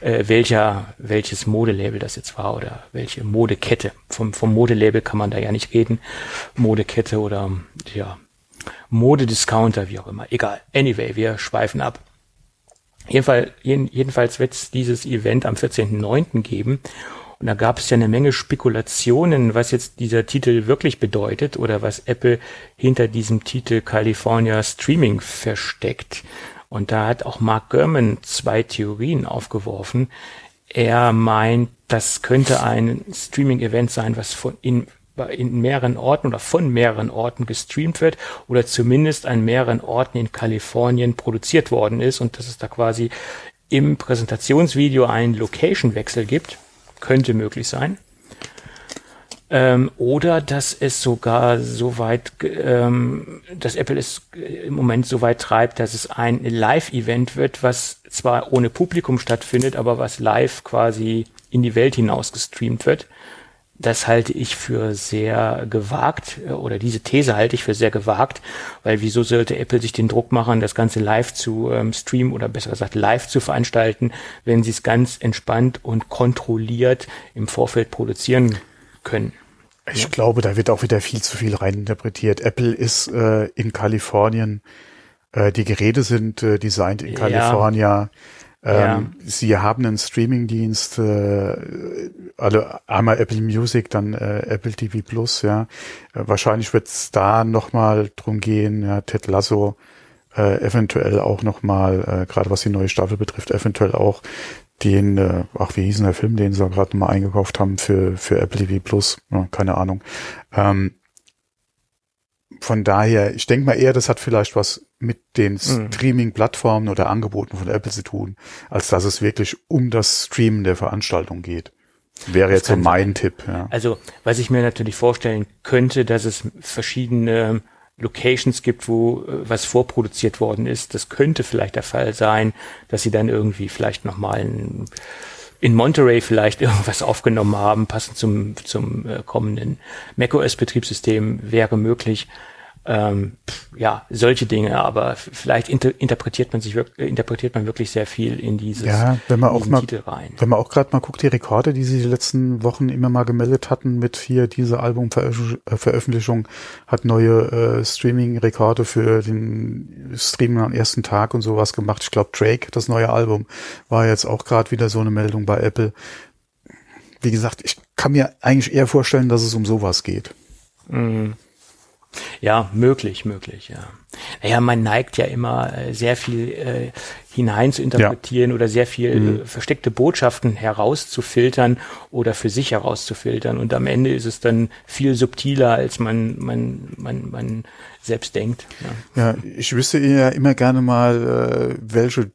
Äh, welcher, welches Modelabel das jetzt war oder welche Modekette. Vom, vom Modelabel kann man da ja nicht reden. Modekette oder, ja, Modediscounter, wie auch immer. Egal. Anyway, wir schweifen ab. Jedenfalls, jedenfalls wird es dieses Event am 14.09. geben und da gab es ja eine Menge Spekulationen, was jetzt dieser Titel wirklich bedeutet oder was Apple hinter diesem Titel California Streaming versteckt. Und da hat auch Mark Gurman zwei Theorien aufgeworfen. Er meint, das könnte ein Streaming-Event sein, was von in, in mehreren Orten oder von mehreren Orten gestreamt wird oder zumindest an mehreren Orten in Kalifornien produziert worden ist und dass es da quasi im Präsentationsvideo einen Location-Wechsel gibt. Könnte möglich sein. Ähm, oder dass es sogar so weit, ähm, dass Apple es im Moment so weit treibt, dass es ein Live-Event wird, was zwar ohne Publikum stattfindet, aber was live quasi in die Welt hinaus gestreamt wird. Das halte ich für sehr gewagt äh, oder diese These halte ich für sehr gewagt, weil wieso sollte Apple sich den Druck machen, das Ganze live zu ähm, streamen oder besser gesagt live zu veranstalten, wenn sie es ganz entspannt und kontrolliert im Vorfeld produzieren können. Ich ja. glaube, da wird auch wieder viel zu viel reininterpretiert. Apple ist äh, in Kalifornien, äh, die Geräte sind äh, designt in Kalifornien. Ja. Ähm, ja. Sie haben einen Streamingdienst, äh, alle einmal Apple Music, dann äh, Apple TV Plus, ja. Äh, wahrscheinlich wird es da nochmal drum gehen, ja, Ted Lasso, äh, eventuell auch nochmal, äh, gerade was die neue Staffel betrifft, eventuell auch den, äh, ach, wie hieß denn der Film, den sie gerade mal eingekauft haben für, für Apple TV Plus, ja, keine Ahnung. Ähm, von daher, ich denke mal eher, das hat vielleicht was mit den mhm. Streaming-Plattformen oder Angeboten von Apple zu tun, als dass es wirklich um das Streamen der Veranstaltung geht. Wäre das jetzt so mein sein. Tipp. Ja. Also, was ich mir natürlich vorstellen könnte, dass es verschiedene Locations gibt, wo äh, was vorproduziert worden ist. Das könnte vielleicht der Fall sein, dass sie dann irgendwie vielleicht nochmal in, in Monterey vielleicht irgendwas aufgenommen haben, passend zum, zum äh, kommenden macOS-Betriebssystem wäre möglich ähm, ja, solche Dinge, aber vielleicht inter interpretiert man sich wirklich, äh, interpretiert man wirklich sehr viel in dieses ja, wenn man auch mal, Titel rein. Wenn man auch gerade mal guckt, die Rekorde, die sie die letzten Wochen immer mal gemeldet hatten mit hier diese Albumveröffentlichung, hat neue äh, Streaming-Rekorde für den Streaming am ersten Tag und sowas gemacht. Ich glaube, Drake, das neue Album, war jetzt auch gerade wieder so eine Meldung bei Apple. Wie gesagt, ich kann mir eigentlich eher vorstellen, dass es um sowas geht. Mhm. Ja, möglich, möglich, ja. Naja, man neigt ja immer äh, sehr viel äh, hinein zu interpretieren ja. oder sehr viel mhm. äh, versteckte Botschaften herauszufiltern oder für sich herauszufiltern. Und am Ende ist es dann viel subtiler, als man, man, man, man selbst denkt. Ja, ja ich wüsste ja immer gerne mal, äh, welche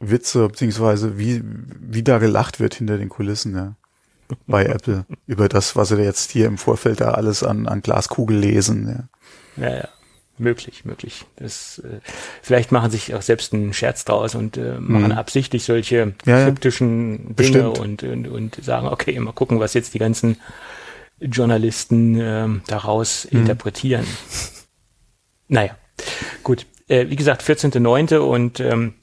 Witze beziehungsweise wie, wie da gelacht wird hinter den Kulissen, ja bei Apple über das, was sie jetzt hier im Vorfeld da alles an, an Glaskugel lesen. Ja, ja, ja. möglich, möglich. Das, äh, vielleicht machen sich auch selbst einen Scherz draus und äh, machen mhm. absichtlich solche ja, kryptischen ja. Dinge und, und, und sagen, okay, mal gucken, was jetzt die ganzen Journalisten äh, daraus mhm. interpretieren. naja, gut. Äh, wie gesagt, 14.9. und ähm,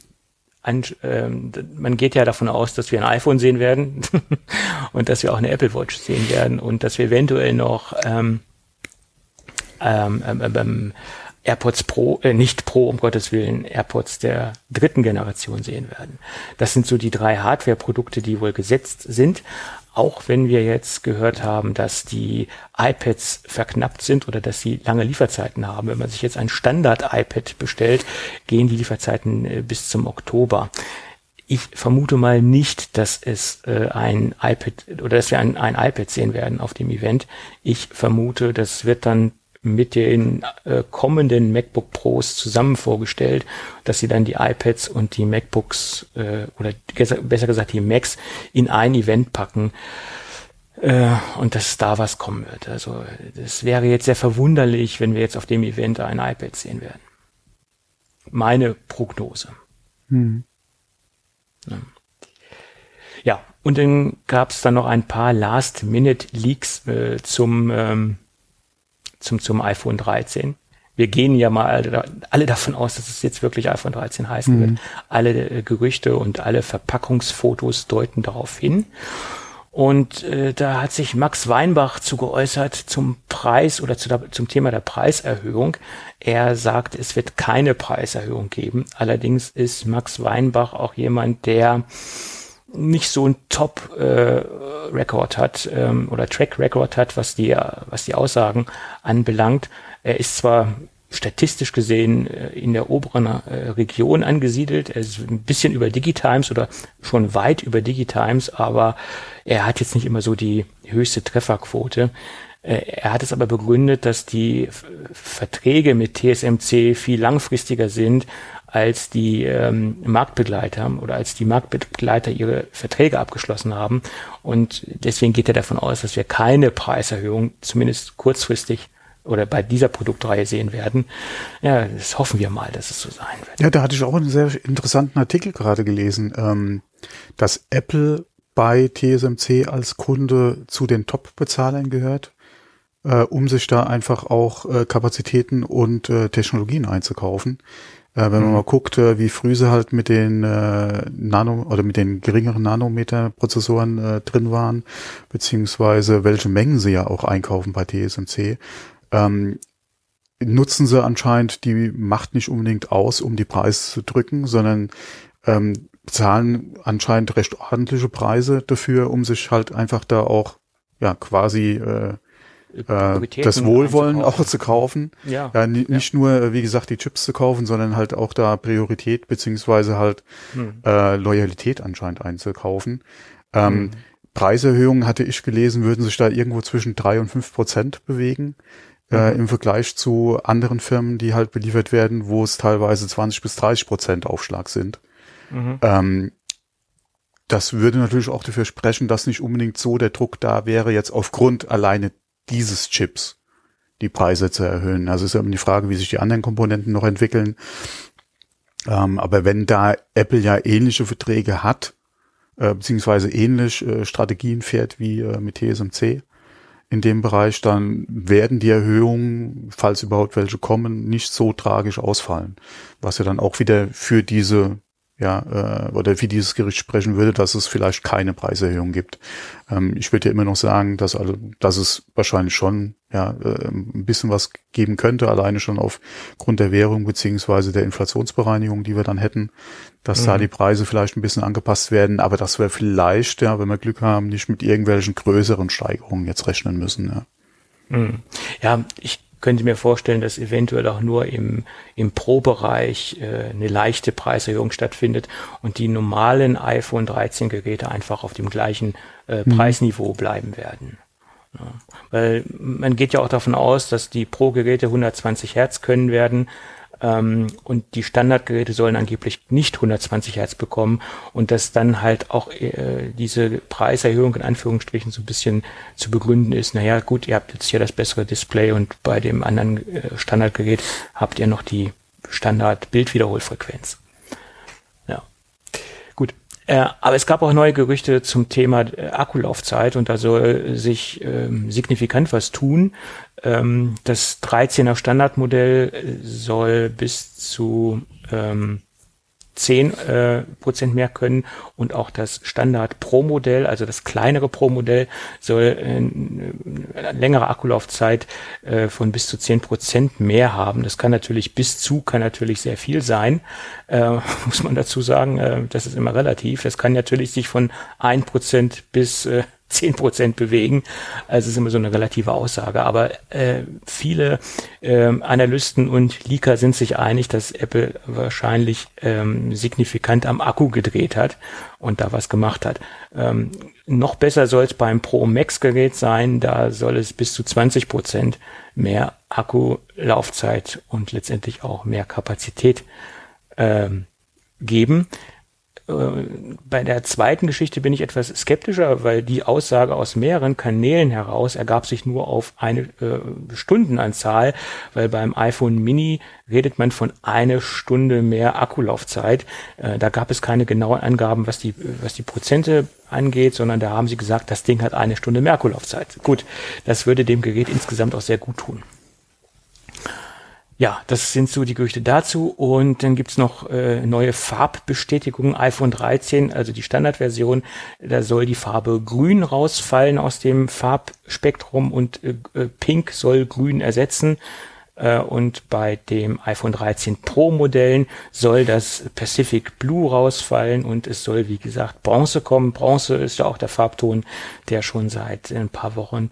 an, ähm, man geht ja davon aus, dass wir ein iPhone sehen werden und dass wir auch eine Apple Watch sehen werden und dass wir eventuell noch ähm, ähm, ähm, ähm, AirPods Pro, äh, nicht Pro, um Gottes Willen, AirPods der dritten Generation sehen werden. Das sind so die drei Hardware-Produkte, die wohl gesetzt sind auch wenn wir jetzt gehört haben, dass die iPads verknappt sind oder dass sie lange Lieferzeiten haben. Wenn man sich jetzt ein Standard-iPad bestellt, gehen die Lieferzeiten äh, bis zum Oktober. Ich vermute mal nicht, dass es äh, ein iPad oder dass wir ein, ein iPad sehen werden auf dem Event. Ich vermute, das wird dann mit den äh, kommenden MacBook Pros zusammen vorgestellt, dass sie dann die iPads und die MacBooks äh, oder besser gesagt die Macs in ein Event packen äh, und dass da was kommen wird. Also das wäre jetzt sehr verwunderlich, wenn wir jetzt auf dem Event ein iPad sehen werden. Meine Prognose. Hm. Ja. ja, und dann gab es dann noch ein paar Last-Minute-Leaks äh, zum ähm, zum, zum iPhone 13. Wir gehen ja mal alle, davon aus, dass es jetzt wirklich iPhone 13 heißen mhm. wird. Alle äh, Gerüchte und alle Verpackungsfotos deuten darauf hin. Und äh, da hat sich Max Weinbach zu geäußert zum Preis oder zu der, zum Thema der Preiserhöhung. Er sagt, es wird keine Preiserhöhung geben. Allerdings ist Max Weinbach auch jemand, der nicht so ein Top-Record äh, hat ähm, oder Track-Record hat, was die, was die Aussagen anbelangt. Er ist zwar statistisch gesehen äh, in der oberen äh, Region angesiedelt. Er ist ein bisschen über Digitimes oder schon weit über Digitimes, aber er hat jetzt nicht immer so die höchste Trefferquote. Äh, er hat es aber begründet, dass die Verträge mit TSMC viel langfristiger sind als die ähm, Marktbegleiter oder als die Marktbegleiter ihre Verträge abgeschlossen haben. Und deswegen geht er davon aus, dass wir keine Preiserhöhung, zumindest kurzfristig, oder bei dieser Produktreihe sehen werden. Ja, das hoffen wir mal, dass es so sein wird. Ja, da hatte ich auch einen sehr interessanten Artikel gerade gelesen, ähm, dass Apple bei TSMC als Kunde zu den Top-Bezahlern gehört, äh, um sich da einfach auch äh, Kapazitäten und äh, Technologien einzukaufen. Äh, wenn man mhm. mal guckt, äh, wie früh sie halt mit den äh, Nano oder mit den geringeren Nanometer-Prozessoren äh, drin waren, beziehungsweise welche Mengen sie ja auch einkaufen bei TSMC, ähm, nutzen sie anscheinend die Macht nicht unbedingt aus, um die Preise zu drücken, sondern ähm, zahlen anscheinend recht ordentliche Preise dafür, um sich halt einfach da auch ja quasi äh, äh, das Wohlwollen auch zu kaufen. Ja, ja, nicht ja. nur, wie gesagt, die Chips zu kaufen, sondern halt auch da Priorität beziehungsweise halt hm. äh, Loyalität anscheinend einzukaufen. Ähm, hm. Preiserhöhungen, hatte ich gelesen, würden sich da irgendwo zwischen drei und fünf Prozent bewegen. Äh, mhm. im Vergleich zu anderen Firmen, die halt beliefert werden, wo es teilweise 20 bis 30 Prozent Aufschlag sind. Mhm. Ähm, das würde natürlich auch dafür sprechen, dass nicht unbedingt so der Druck da wäre, jetzt aufgrund alleine dieses Chips die Preise zu erhöhen. Also ist ja immer die Frage, wie sich die anderen Komponenten noch entwickeln. Ähm, aber wenn da Apple ja ähnliche Verträge hat, äh, beziehungsweise ähnlich äh, Strategien fährt wie äh, mit TSMC in dem Bereich, dann werden die Erhöhungen, falls überhaupt welche kommen, nicht so tragisch ausfallen. Was ja dann auch wieder für diese ja, äh, oder wie dieses Gericht sprechen würde, dass es vielleicht keine Preiserhöhung gibt. Ähm, ich würde ja immer noch sagen, dass also, dass es wahrscheinlich schon ja äh, ein bisschen was geben könnte, alleine schon aufgrund der Währung beziehungsweise der Inflationsbereinigung, die wir dann hätten, dass mhm. da die Preise vielleicht ein bisschen angepasst werden, aber dass wir vielleicht, ja, wenn wir Glück haben, nicht mit irgendwelchen größeren Steigerungen jetzt rechnen müssen. Ja, mhm. ja ich könnte mir vorstellen, dass eventuell auch nur im, im Pro-Bereich äh, eine leichte Preiserhöhung stattfindet und die normalen iPhone 13 Geräte einfach auf dem gleichen äh, mhm. Preisniveau bleiben werden. Ja. Weil man geht ja auch davon aus, dass die Pro-Geräte 120 Hertz können werden ähm, und die Standardgeräte sollen angeblich nicht 120 Hertz bekommen und dass dann halt auch äh, diese Preiserhöhung in Anführungsstrichen so ein bisschen zu begründen ist. Naja, gut, ihr habt jetzt hier das bessere Display und bei dem anderen äh, Standardgerät habt ihr noch die Standard-Bildwiederholfrequenz. Äh, aber es gab auch neue Gerüchte zum Thema äh, Akkulaufzeit und da soll sich ähm, signifikant was tun. Ähm, das 13er Standardmodell soll bis zu ähm, 10 äh, Prozent mehr können und auch das Standard Pro Modell, also das kleinere Pro Modell, soll äh, eine längere Akkulaufzeit äh, von bis zu 10 Prozent mehr haben. Das kann natürlich bis zu, kann natürlich sehr viel sein, äh, muss man dazu sagen. Äh, das ist immer relativ. Das kann natürlich sich von 1 Prozent bis äh, zehn Prozent bewegen. Also es ist immer so eine relative Aussage. Aber äh, viele äh, Analysten und Leaker sind sich einig, dass Apple wahrscheinlich ähm, signifikant am Akku gedreht hat und da was gemacht hat. Ähm, noch besser soll es beim Pro Max Gerät sein. Da soll es bis zu 20 Prozent mehr Akkulaufzeit und letztendlich auch mehr Kapazität ähm, geben. Äh, bei der zweiten Geschichte bin ich etwas skeptischer, weil die Aussage aus mehreren Kanälen heraus ergab sich nur auf eine äh, Stundenanzahl, weil beim iPhone Mini redet man von eine Stunde mehr Akkulaufzeit. Äh, da gab es keine genauen Angaben, was die, was die Prozente angeht, sondern da haben sie gesagt, das Ding hat eine Stunde mehr Akkulaufzeit. Gut, das würde dem Gerät insgesamt auch sehr gut tun. Ja, das sind so die Gerüchte dazu. Und dann gibt's noch äh, neue Farbbestätigungen. iPhone 13, also die Standardversion, da soll die Farbe grün rausfallen aus dem Farbspektrum und äh, äh pink soll grün ersetzen. Äh, und bei dem iPhone 13 Pro Modellen soll das Pacific Blue rausfallen und es soll, wie gesagt, Bronze kommen. Bronze ist ja auch der Farbton, der schon seit ein paar Wochen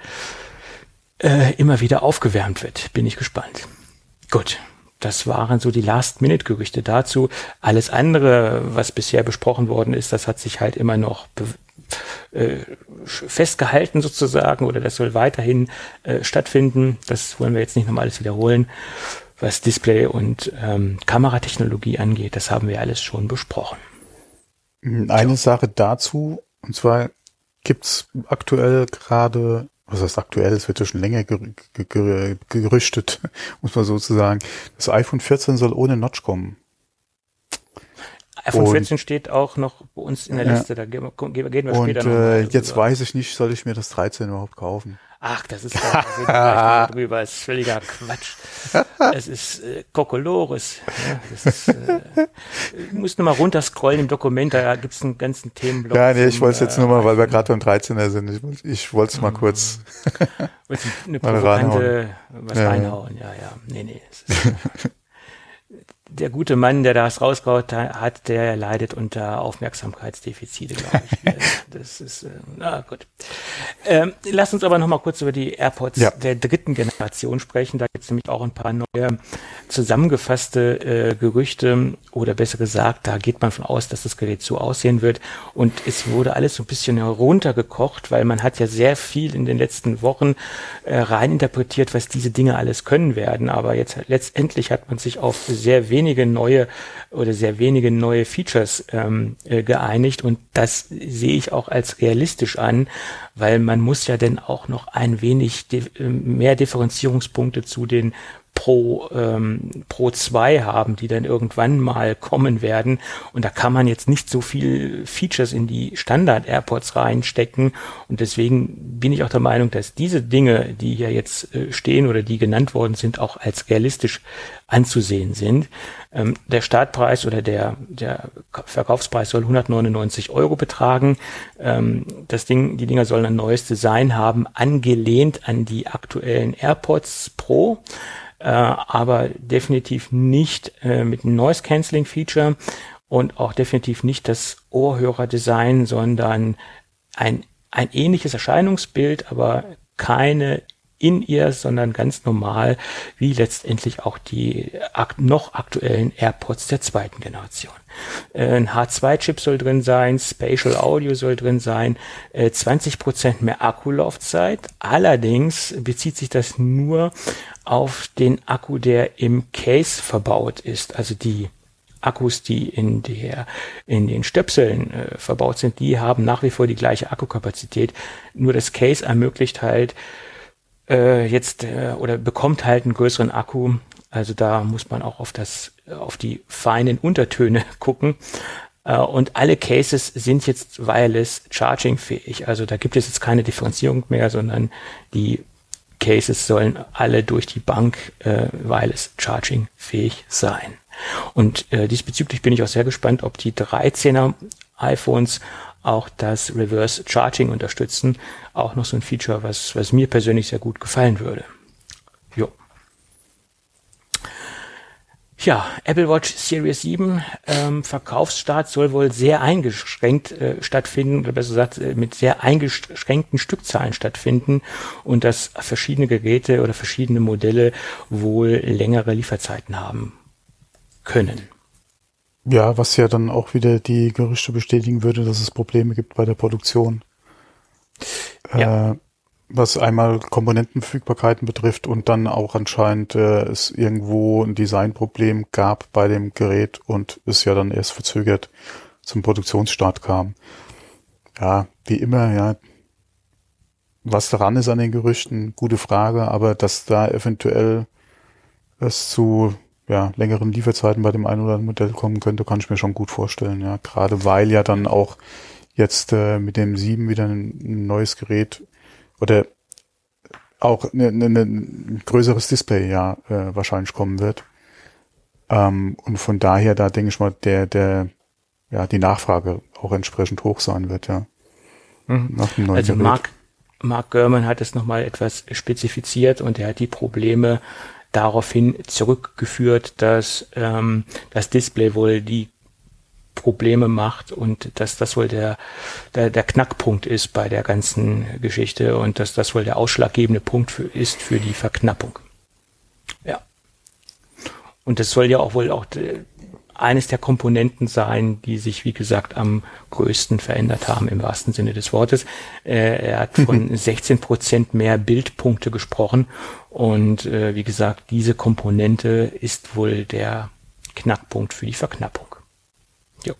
äh, immer wieder aufgewärmt wird. Bin ich gespannt. Gut, das waren so die Last-Minute-Gerüchte dazu. Alles andere, was bisher besprochen worden ist, das hat sich halt immer noch äh, festgehalten sozusagen oder das soll weiterhin äh, stattfinden. Das wollen wir jetzt nicht nochmal alles wiederholen. Was Display und ähm, Kameratechnologie angeht, das haben wir alles schon besprochen. Eine ja. Sache dazu, und zwar gibt's aktuell gerade was heißt aktuell, es wird ja schon länger ger ger gerüchtet, muss man sozusagen. Das iPhone 14 soll ohne Notch kommen. iPhone 14 steht auch noch bei uns in der ja. Liste, da gehen wir, später noch. Und äh, jetzt weiß ich nicht, soll ich mir das 13 überhaupt kaufen? Ach, das ist da drüber, das ist völliger Quatsch. Es ist äh, Kokolores. Ja, das ist, äh, musst nur mal runterscrollen im Dokument, da gibt's einen ganzen Themenblock. Ja, nee, ich wollte es jetzt nur mal, weil wir gerade beim 13er sind. Ich, ich wollte es mal kurz. eine provokante was ja. reinhauen, ja, ja. Nee, nee. Der gute Mann, der das rausgehaut hat, der leidet unter Aufmerksamkeitsdefizite, glaube ich. das ist, äh, na gut. Ähm, lass uns aber noch mal kurz über die AirPods ja. der dritten Generation sprechen. Da gibt es nämlich auch ein paar neue zusammengefasste äh, Gerüchte oder besser gesagt, da geht man von aus, dass das Gerät so aussehen wird. Und es wurde alles so ein bisschen heruntergekocht, weil man hat ja sehr viel in den letzten Wochen äh, reininterpretiert, was diese Dinge alles können werden. Aber jetzt letztendlich hat man sich auf sehr wenig wenige neue oder sehr wenige neue Features ähm, äh, geeinigt. Und das sehe ich auch als realistisch an, weil man muss ja dann auch noch ein wenig äh, mehr Differenzierungspunkte zu den Pro, ähm, Pro 2 haben, die dann irgendwann mal kommen werden. Und da kann man jetzt nicht so viel Features in die Standard-AirPods reinstecken. Und deswegen bin ich auch der Meinung, dass diese Dinge, die hier jetzt äh, stehen oder die genannt worden sind, auch als realistisch anzusehen sind. Ähm, der Startpreis oder der, der Verkaufspreis soll 199 Euro betragen. Ähm, das Ding, die Dinger sollen ein neues Design haben, angelehnt an die aktuellen AirPods Pro äh, aber definitiv nicht äh, mit einem Noise Cancelling Feature und auch definitiv nicht das Ohrhörer-Design, sondern ein, ein ähnliches Erscheinungsbild, aber keine in ihr, sondern ganz normal, wie letztendlich auch die noch aktuellen AirPods der zweiten Generation. Äh, ein H2-Chip soll drin sein, Spatial Audio soll drin sein, 20% äh, mehr Akkulaufzeit. Allerdings bezieht sich das nur auf den Akku, der im Case verbaut ist, also die Akkus, die in der in den Stöpseln äh, verbaut sind, die haben nach wie vor die gleiche Akkukapazität. Nur das Case ermöglicht halt äh, jetzt äh, oder bekommt halt einen größeren Akku. Also da muss man auch auf das, auf die feinen Untertöne gucken. Äh, und alle Cases sind jetzt wireless charging fähig. Also da gibt es jetzt keine Differenzierung mehr, sondern die Cases sollen alle durch die Bank äh, wireless charging fähig sein. Und äh, diesbezüglich bin ich auch sehr gespannt, ob die 13er iPhones auch das Reverse Charging unterstützen. Auch noch so ein Feature, was, was mir persönlich sehr gut gefallen würde. Jo. Ja, Apple Watch Series 7 ähm, Verkaufsstart soll wohl sehr eingeschränkt äh, stattfinden, oder besser gesagt äh, mit sehr eingeschränkten Stückzahlen stattfinden und dass verschiedene Geräte oder verschiedene Modelle wohl längere Lieferzeiten haben können. Ja, was ja dann auch wieder die Gerüchte bestätigen würde, dass es Probleme gibt bei der Produktion. Ja. Äh, was einmal Komponentenverfügbarkeiten betrifft und dann auch anscheinend äh, es irgendwo ein Designproblem gab bei dem Gerät und es ja dann erst verzögert zum Produktionsstart kam. Ja, wie immer, ja. Was daran ist an den Gerüchten, gute Frage, aber dass da eventuell es zu ja, längeren Lieferzeiten bei dem einen oder anderen Modell kommen könnte, kann ich mir schon gut vorstellen. Ja, gerade weil ja dann auch jetzt äh, mit dem 7 wieder ein, ein neues Gerät oder auch ne, ne, ne, ein größeres Display ja äh, wahrscheinlich kommen wird. Ähm, und von daher, da denke ich mal, der, der, ja, die Nachfrage auch entsprechend hoch sein wird, ja. Mhm. also Gerät. Mark, Mark Gurman hat es nochmal etwas spezifiziert und er hat die Probleme daraufhin zurückgeführt, dass ähm, das Display wohl die Probleme macht und dass das wohl der, der, der Knackpunkt ist bei der ganzen Geschichte und dass das wohl der ausschlaggebende Punkt für, ist für die Verknappung. Ja. Und das soll ja auch wohl auch eines der Komponenten sein, die sich, wie gesagt, am größten verändert haben im wahrsten Sinne des Wortes. Äh, er hat von 16 Prozent mehr Bildpunkte gesprochen und äh, wie gesagt, diese Komponente ist wohl der Knackpunkt für die Verknappung. Jo.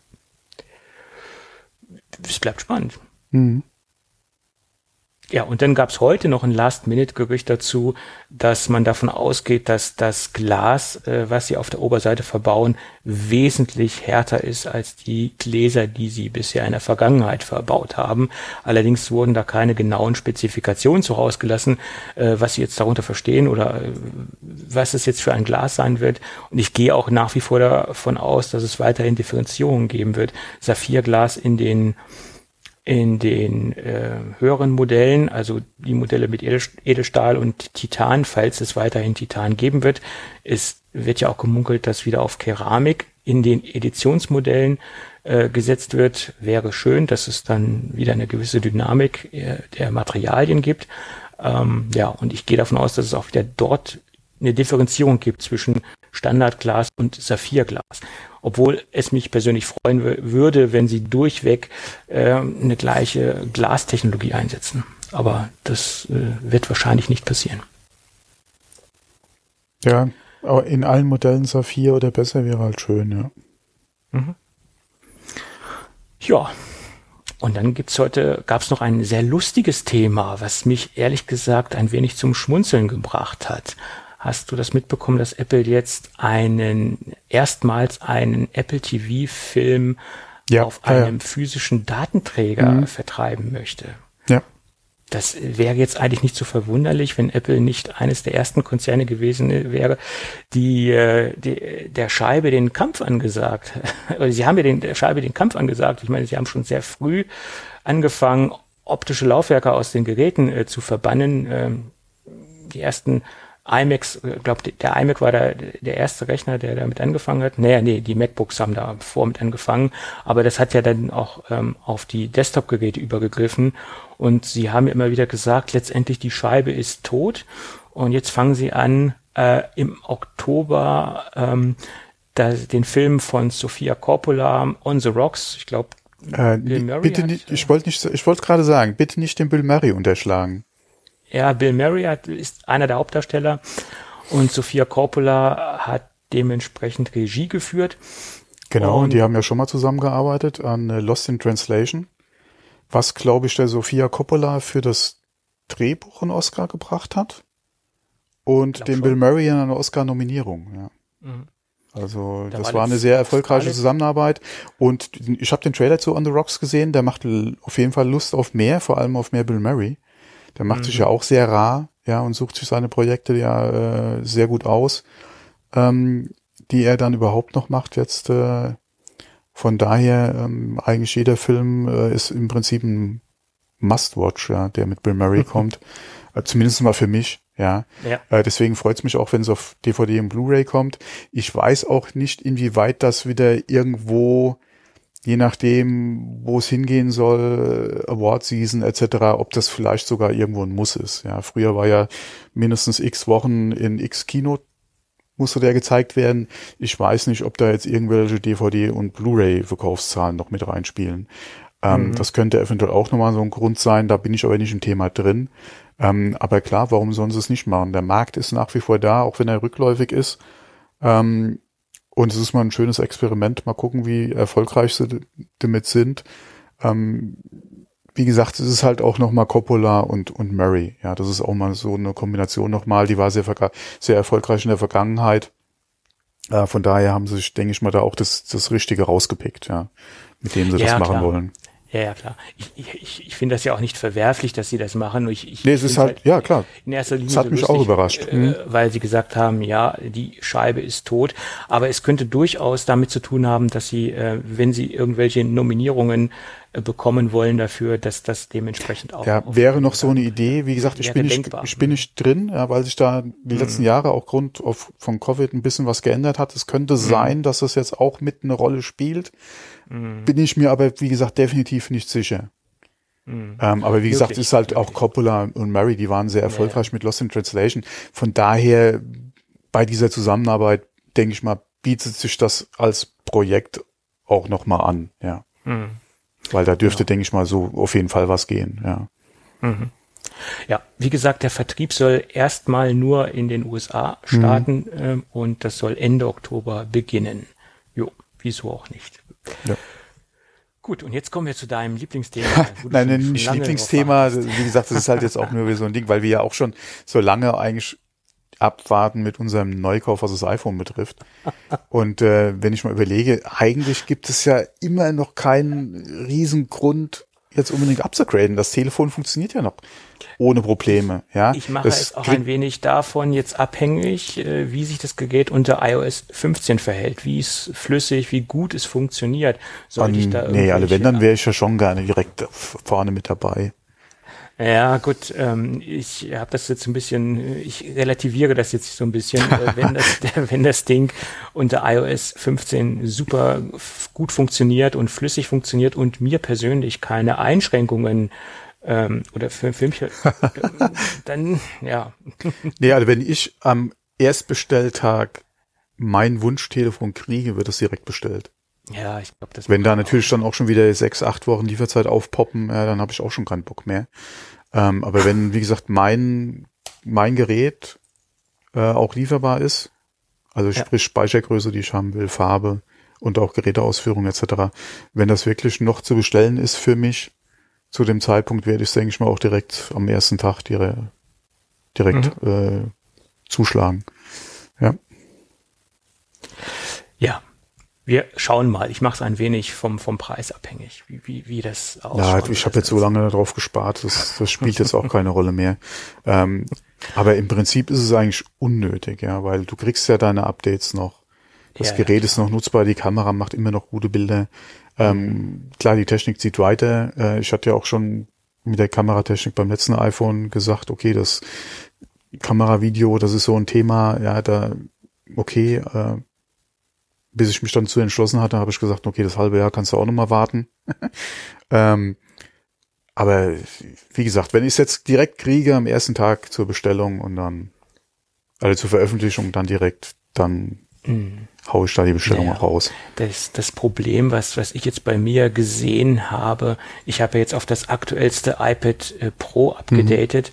Es bleibt spannend. Mhm. Ja, und dann gab's heute noch ein Last-Minute-Gerücht dazu, dass man davon ausgeht, dass das Glas, äh, was sie auf der Oberseite verbauen, wesentlich härter ist als die Gläser, die sie bisher in der Vergangenheit verbaut haben. Allerdings wurden da keine genauen Spezifikationen zu rausgelassen, äh, was sie jetzt darunter verstehen oder äh, was es jetzt für ein Glas sein wird. Und ich gehe auch nach wie vor davon aus, dass es weiterhin Differenzierungen geben wird. Saphirglas in den in den äh, höheren Modellen, also die Modelle mit Edelstahl und Titan, falls es weiterhin Titan geben wird, es wird ja auch gemunkelt, dass wieder auf Keramik in den Editionsmodellen äh, gesetzt wird. Wäre schön, dass es dann wieder eine gewisse Dynamik äh, der Materialien gibt. Ähm, ja, und ich gehe davon aus, dass es auch wieder dort eine Differenzierung gibt zwischen Standardglas und Saphirglas obwohl es mich persönlich freuen würde, wenn sie durchweg äh, eine gleiche Glastechnologie einsetzen. Aber das äh, wird wahrscheinlich nicht passieren. Ja, aber in allen Modellen Saphir oder besser wäre halt schön, ja. Mhm. Ja, und dann gibt's heute, gab's noch ein sehr lustiges Thema, was mich ehrlich gesagt ein wenig zum Schmunzeln gebracht hat. Hast du das mitbekommen, dass Apple jetzt einen, erstmals einen Apple TV-Film ja, auf einem ja. physischen Datenträger mhm. vertreiben möchte? Ja. Das wäre jetzt eigentlich nicht so verwunderlich, wenn Apple nicht eines der ersten Konzerne gewesen wäre, die, äh, die der Scheibe den Kampf angesagt. Sie haben ja den, der Scheibe den Kampf angesagt. Ich meine, sie haben schon sehr früh angefangen, optische Laufwerke aus den Geräten äh, zu verbannen. Ähm, die ersten iMacs, äh, glaube der iMac war der, der erste Rechner, der damit angefangen hat. Naja, nee, die MacBooks haben da vor mit angefangen, aber das hat ja dann auch ähm, auf die Desktop-Geräte übergegriffen und sie haben immer wieder gesagt, letztendlich die Scheibe ist tot und jetzt fangen sie an äh, im Oktober ähm, da, den Film von Sofia Coppola On the Rocks, ich glaube äh, bitte nicht, ich wollte nicht, ich wollte gerade sagen, bitte nicht den Bill Murray unterschlagen. Ja, Bill Murray hat, ist einer der Hauptdarsteller und Sophia Coppola hat dementsprechend Regie geführt. Genau, und die haben ja schon mal zusammengearbeitet an äh, Lost in Translation, was, glaube ich, der Sophia Coppola für das Drehbuch einen Oscar gebracht hat und dem schon. Bill Murray eine Oscar-Nominierung. Ja. Mhm. Also da das war, war eine sehr erfolgreiche Zusammenarbeit und ich habe den Trailer zu On the Rocks gesehen, der macht auf jeden Fall Lust auf mehr, vor allem auf mehr Bill Murray. Der macht mhm. sich ja auch sehr rar, ja, und sucht sich seine Projekte ja äh, sehr gut aus, ähm, die er dann überhaupt noch macht jetzt. Äh, von daher ähm, eigentlich jeder Film äh, ist im Prinzip ein Must-Watch, ja, der mit Bill Murray kommt. Äh, zumindest mal für mich. Ja, ja. Äh, deswegen freut es mich auch, wenn es auf DVD und Blu-ray kommt. Ich weiß auch nicht, inwieweit das wieder irgendwo je nachdem, wo es hingehen soll, Award Season etc., ob das vielleicht sogar irgendwo ein Muss ist. Ja, früher war ja mindestens x Wochen in x Kino musste der gezeigt werden. Ich weiß nicht, ob da jetzt irgendwelche DVD und Blu-ray-Verkaufszahlen noch mit reinspielen. Ähm, mhm. Das könnte eventuell auch nochmal so ein Grund sein. Da bin ich aber nicht im Thema drin. Ähm, aber klar, warum sollen sie es nicht machen? Der Markt ist nach wie vor da, auch wenn er rückläufig ist. Ähm, und es ist mal ein schönes Experiment. Mal gucken, wie erfolgreich sie damit sind. Ähm, wie gesagt, es ist halt auch nochmal Coppola und, und Murray. Ja, das ist auch mal so eine Kombination nochmal. Die war sehr, sehr erfolgreich in der Vergangenheit. Äh, von daher haben sie sich, denke ich mal, da auch das, das Richtige rausgepickt, ja, mit dem sie ja, das machen klar. wollen. Ja, ja, klar. Ich, ich, ich finde das ja auch nicht verwerflich, dass sie das machen. Ich, ich nee, es ist halt, halt, ja, klar. In erster Linie. Das hat so mich lustig, auch überrascht. Äh, mhm. Weil sie gesagt haben, ja, die Scheibe ist tot. Aber es könnte durchaus damit zu tun haben, dass sie, äh, wenn sie irgendwelche Nominierungen bekommen wollen dafür, dass das dementsprechend auch. Ja, wäre noch so eine Idee. Wie gesagt, ich bin nicht, ich bin nicht drin, ja, weil sich da die mhm. letzten Jahre auch Grund auf, von Covid ein bisschen was geändert hat. Es könnte mhm. sein, dass das jetzt auch mit eine Rolle spielt. Mhm. Bin ich mir aber, wie gesagt, definitiv nicht sicher. Mhm. Ähm, aber wie gesagt, ist halt auch Coppola und Murray, die waren sehr erfolgreich ja. mit Lost in Translation. Von daher bei dieser Zusammenarbeit denke ich mal, bietet sich das als Projekt auch nochmal an, ja. Mhm. Weil da dürfte, ja. denke ich mal, so auf jeden Fall was gehen, ja. Mhm. Ja, wie gesagt, der Vertrieb soll erstmal nur in den USA starten mhm. ähm, und das soll Ende Oktober beginnen. Jo, wieso auch nicht. Ja. Gut, und jetzt kommen wir zu deinem Lieblingsthema. Nein, nicht Lieblingsthema. Wie gesagt, das ist halt jetzt auch nur so ein Ding, weil wir ja auch schon so lange eigentlich abwarten mit unserem Neukauf, was das iPhone betrifft. Und äh, wenn ich mal überlege, eigentlich gibt es ja immer noch keinen Riesengrund, jetzt unbedingt abzugraden. Das Telefon funktioniert ja noch ohne Probleme. Ja, ich mache es auch ein wenig davon jetzt abhängig, äh, wie sich das Gerät unter iOS 15 verhält, wie es flüssig, wie gut es funktioniert. Sollte An, ich da nee, alle wenn, dann wäre ich ja schon gerne direkt vorne mit dabei. Ja, gut, ähm, ich habe das jetzt ein bisschen, ich relativiere das jetzt so ein bisschen, äh, wenn, das, wenn das Ding unter iOS 15 super gut funktioniert und flüssig funktioniert und mir persönlich keine Einschränkungen ähm, oder für Filmchen, dann ja. nee, also wenn ich am Erstbestelltag mein Wunschtelefon kriege, wird das direkt bestellt. Ja, ich glaube, das. Wenn da natürlich auch. dann auch schon wieder sechs, acht Wochen Lieferzeit aufpoppen, ja, dann habe ich auch schon keinen Bock mehr. Ähm, aber wenn, wie gesagt, mein mein Gerät äh, auch lieferbar ist, also ja. sprich Speichergröße, die ich haben will, Farbe und auch Geräteausführung etc. Wenn das wirklich noch zu bestellen ist für mich, zu dem Zeitpunkt werde ich, denke ich mal, auch direkt am ersten Tag direkt, direkt mhm. äh, zuschlagen. Ja. Ja. Wir schauen mal. Ich mache es ein wenig vom, vom Preis abhängig, wie, wie, wie das aussieht. Ja, ich habe jetzt so lange darauf gespart, das, das spielt jetzt auch keine Rolle mehr. Ähm, aber im Prinzip ist es eigentlich unnötig, ja, weil du kriegst ja deine Updates noch. Das ja, Gerät ja, ist noch nutzbar, die Kamera macht immer noch gute Bilder. Ähm, klar, die Technik zieht weiter. Äh, ich hatte ja auch schon mit der Kameratechnik beim letzten iPhone gesagt, okay, das Kameravideo, das ist so ein Thema, ja, da, okay, äh, bis ich mich dann zu entschlossen hatte, habe ich gesagt, okay, das halbe Jahr kannst du auch noch mal warten. ähm, aber wie gesagt, wenn ich es jetzt direkt kriege am ersten Tag zur Bestellung und dann, also zur Veröffentlichung dann direkt, dann mhm haue ich da die Bestellung naja, raus. Das, das Problem, was, was ich jetzt bei mir gesehen habe, ich habe jetzt auf das aktuellste iPad äh, Pro abgedatet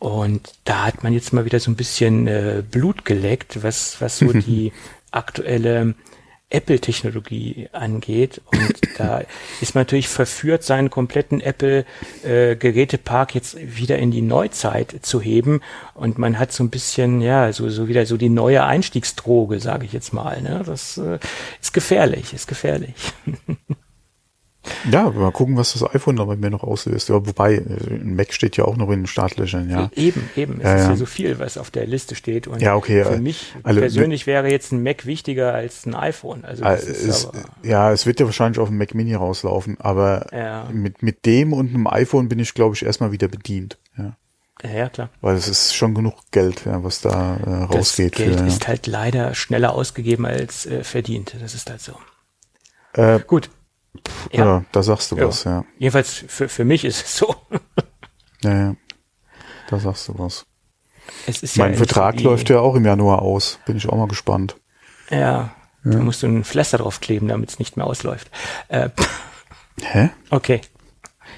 mhm. und da hat man jetzt mal wieder so ein bisschen äh, Blut geleckt, was, was so die aktuelle Apple-Technologie angeht. Und da ist man natürlich verführt, seinen kompletten Apple-Gerätepark jetzt wieder in die Neuzeit zu heben. Und man hat so ein bisschen, ja, so, so wieder so die neue Einstiegsdroge, sage ich jetzt mal. Ne? Das äh, ist gefährlich, ist gefährlich. Ja, mal gucken, was das iPhone da bei mir noch auslöst. Ja, wobei, äh, ein Mac steht ja auch noch in den Startlöchern, ja. Eben, eben. Es ja, ist ja. so viel, was auf der Liste steht. Und ja, okay. Für mich also, persönlich wäre jetzt ein Mac wichtiger als ein iPhone. Also das es, aber, ja, es wird ja wahrscheinlich auf dem Mac Mini rauslaufen, aber ja. mit, mit dem und einem iPhone bin ich, glaube ich, erstmal wieder bedient. Ja. Ja, klar. Weil es ist schon genug Geld, ja, was da äh, rausgeht. Das Geld für, ist halt leider schneller ausgegeben als äh, verdient. Das ist halt so. Äh, Gut, ja, ja da sagst du ja. was, ja. Jedenfalls für, für mich ist es so. ja, ja. Da sagst du was. Mein Vertrag läuft ja auch im Januar aus. Bin ich auch mal gespannt. Ja, da musst du ein Pflaster drauf kleben, damit es nicht mehr ausläuft. Äh, Hä? Okay.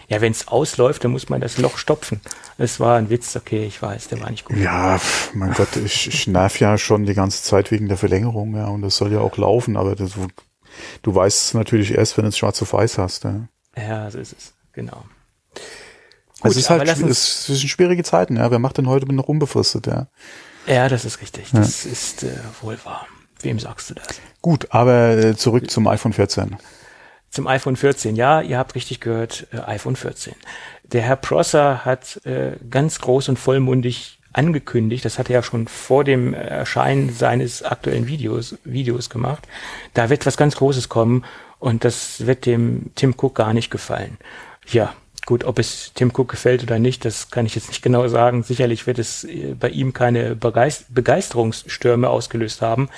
Ja, wenn es ausläuft, dann muss man das Loch stopfen. Es war ein Witz, okay, ich weiß, der war nicht gut. Ja, mein Gott, ich, ich nerv ja schon die ganze Zeit wegen der Verlängerung, ja, und das soll ja auch laufen, aber das Du weißt es natürlich erst, wenn du es schwarz auf weiß hast. Ja, ja so ist es, genau. Gut, es ist halt es sind schwierige Zeiten, ja. Wer macht denn heute noch unbefristet, ja? Ja, das ist richtig. Das ja. ist äh, wohl wahr. Wem sagst du das? Gut, aber äh, zurück zum iPhone 14. Zum iPhone 14, ja, ihr habt richtig gehört, äh, iPhone 14. Der Herr Prosser hat äh, ganz groß und vollmundig angekündigt, das hat er ja schon vor dem Erscheinen seines aktuellen Videos, Videos gemacht. Da wird was ganz Großes kommen und das wird dem Tim Cook gar nicht gefallen. Ja, gut, ob es Tim Cook gefällt oder nicht, das kann ich jetzt nicht genau sagen. Sicherlich wird es äh, bei ihm keine Begeisterungsstürme ausgelöst haben.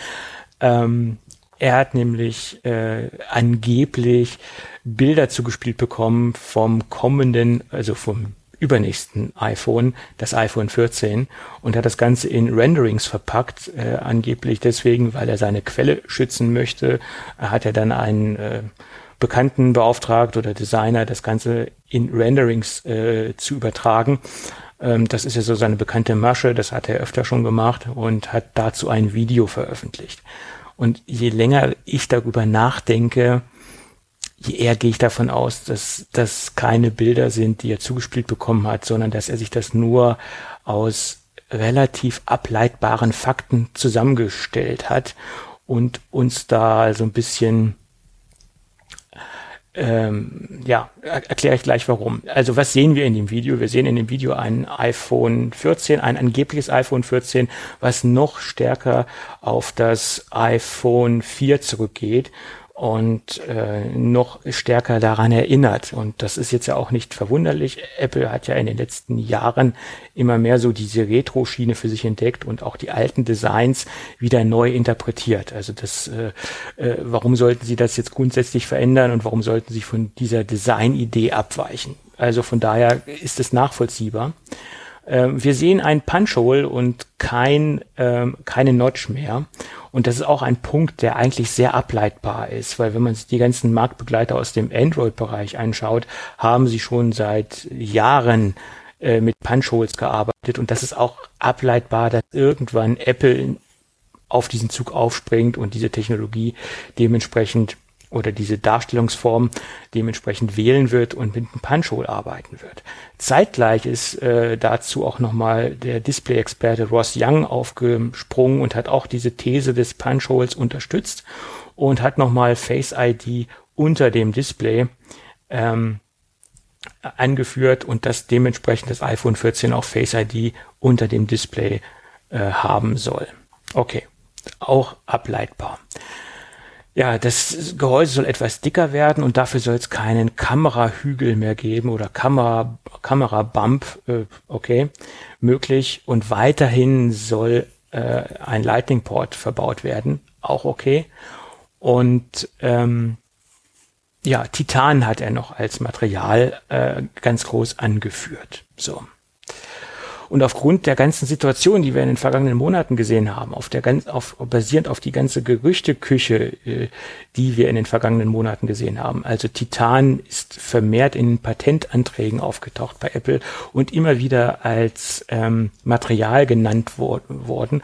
Ähm, er hat nämlich äh, angeblich Bilder zugespielt bekommen vom kommenden, also vom übernächsten iPhone, das iPhone 14, und hat das Ganze in Renderings verpackt, äh, angeblich deswegen, weil er seine Quelle schützen möchte. Er hat ja dann einen äh, Bekannten beauftragt oder Designer, das Ganze in Renderings äh, zu übertragen. Ähm, das ist ja so seine bekannte Masche, das hat er öfter schon gemacht und hat dazu ein Video veröffentlicht. Und je länger ich darüber nachdenke, eher gehe ich davon aus, dass das keine Bilder sind, die er zugespielt bekommen hat, sondern dass er sich das nur aus relativ ableitbaren Fakten zusammengestellt hat und uns da so ein bisschen ähm, ja, erkläre ich gleich warum. Also was sehen wir in dem Video? Wir sehen in dem Video ein iPhone 14, ein angebliches iPhone 14, was noch stärker auf das iPhone 4 zurückgeht und äh, noch stärker daran erinnert. Und das ist jetzt ja auch nicht verwunderlich. Apple hat ja in den letzten Jahren immer mehr so diese Retro-Schiene für sich entdeckt und auch die alten Designs wieder neu interpretiert. Also das, äh, äh, warum sollten sie das jetzt grundsätzlich verändern und warum sollten sie von dieser Design-Idee abweichen? Also von daher ist es nachvollziehbar. Ähm, wir sehen ein Punch-Hole und kein, ähm, keine Notch mehr. Und das ist auch ein Punkt, der eigentlich sehr ableitbar ist, weil wenn man sich die ganzen Marktbegleiter aus dem Android-Bereich anschaut, haben sie schon seit Jahren äh, mit Punch-Holes gearbeitet. Und das ist auch ableitbar, dass irgendwann Apple auf diesen Zug aufspringt und diese Technologie dementsprechend oder diese Darstellungsform dementsprechend wählen wird und mit einem Punch-Hole arbeiten wird. Zeitgleich ist äh, dazu auch nochmal der Display-Experte Ross Young aufgesprungen und hat auch diese These des Punch-Holes unterstützt und hat nochmal Face ID unter dem Display ähm, angeführt und dass dementsprechend das iPhone 14 auch Face ID unter dem Display äh, haben soll. Okay, auch ableitbar. Ja, das Gehäuse soll etwas dicker werden und dafür soll es keinen Kamerahügel mehr geben oder Kamera, Kamerabump, äh, okay, möglich. Und weiterhin soll äh, ein Lightning Port verbaut werden, auch okay. Und ähm, ja, Titan hat er noch als Material äh, ganz groß angeführt. So. Und aufgrund der ganzen Situation, die wir in den vergangenen Monaten gesehen haben, auf der ganz, auf, basierend auf die ganze Gerüchteküche, äh, die wir in den vergangenen Monaten gesehen haben. Also Titan ist vermehrt in Patentanträgen aufgetaucht bei Apple und immer wieder als ähm, Material genannt wo worden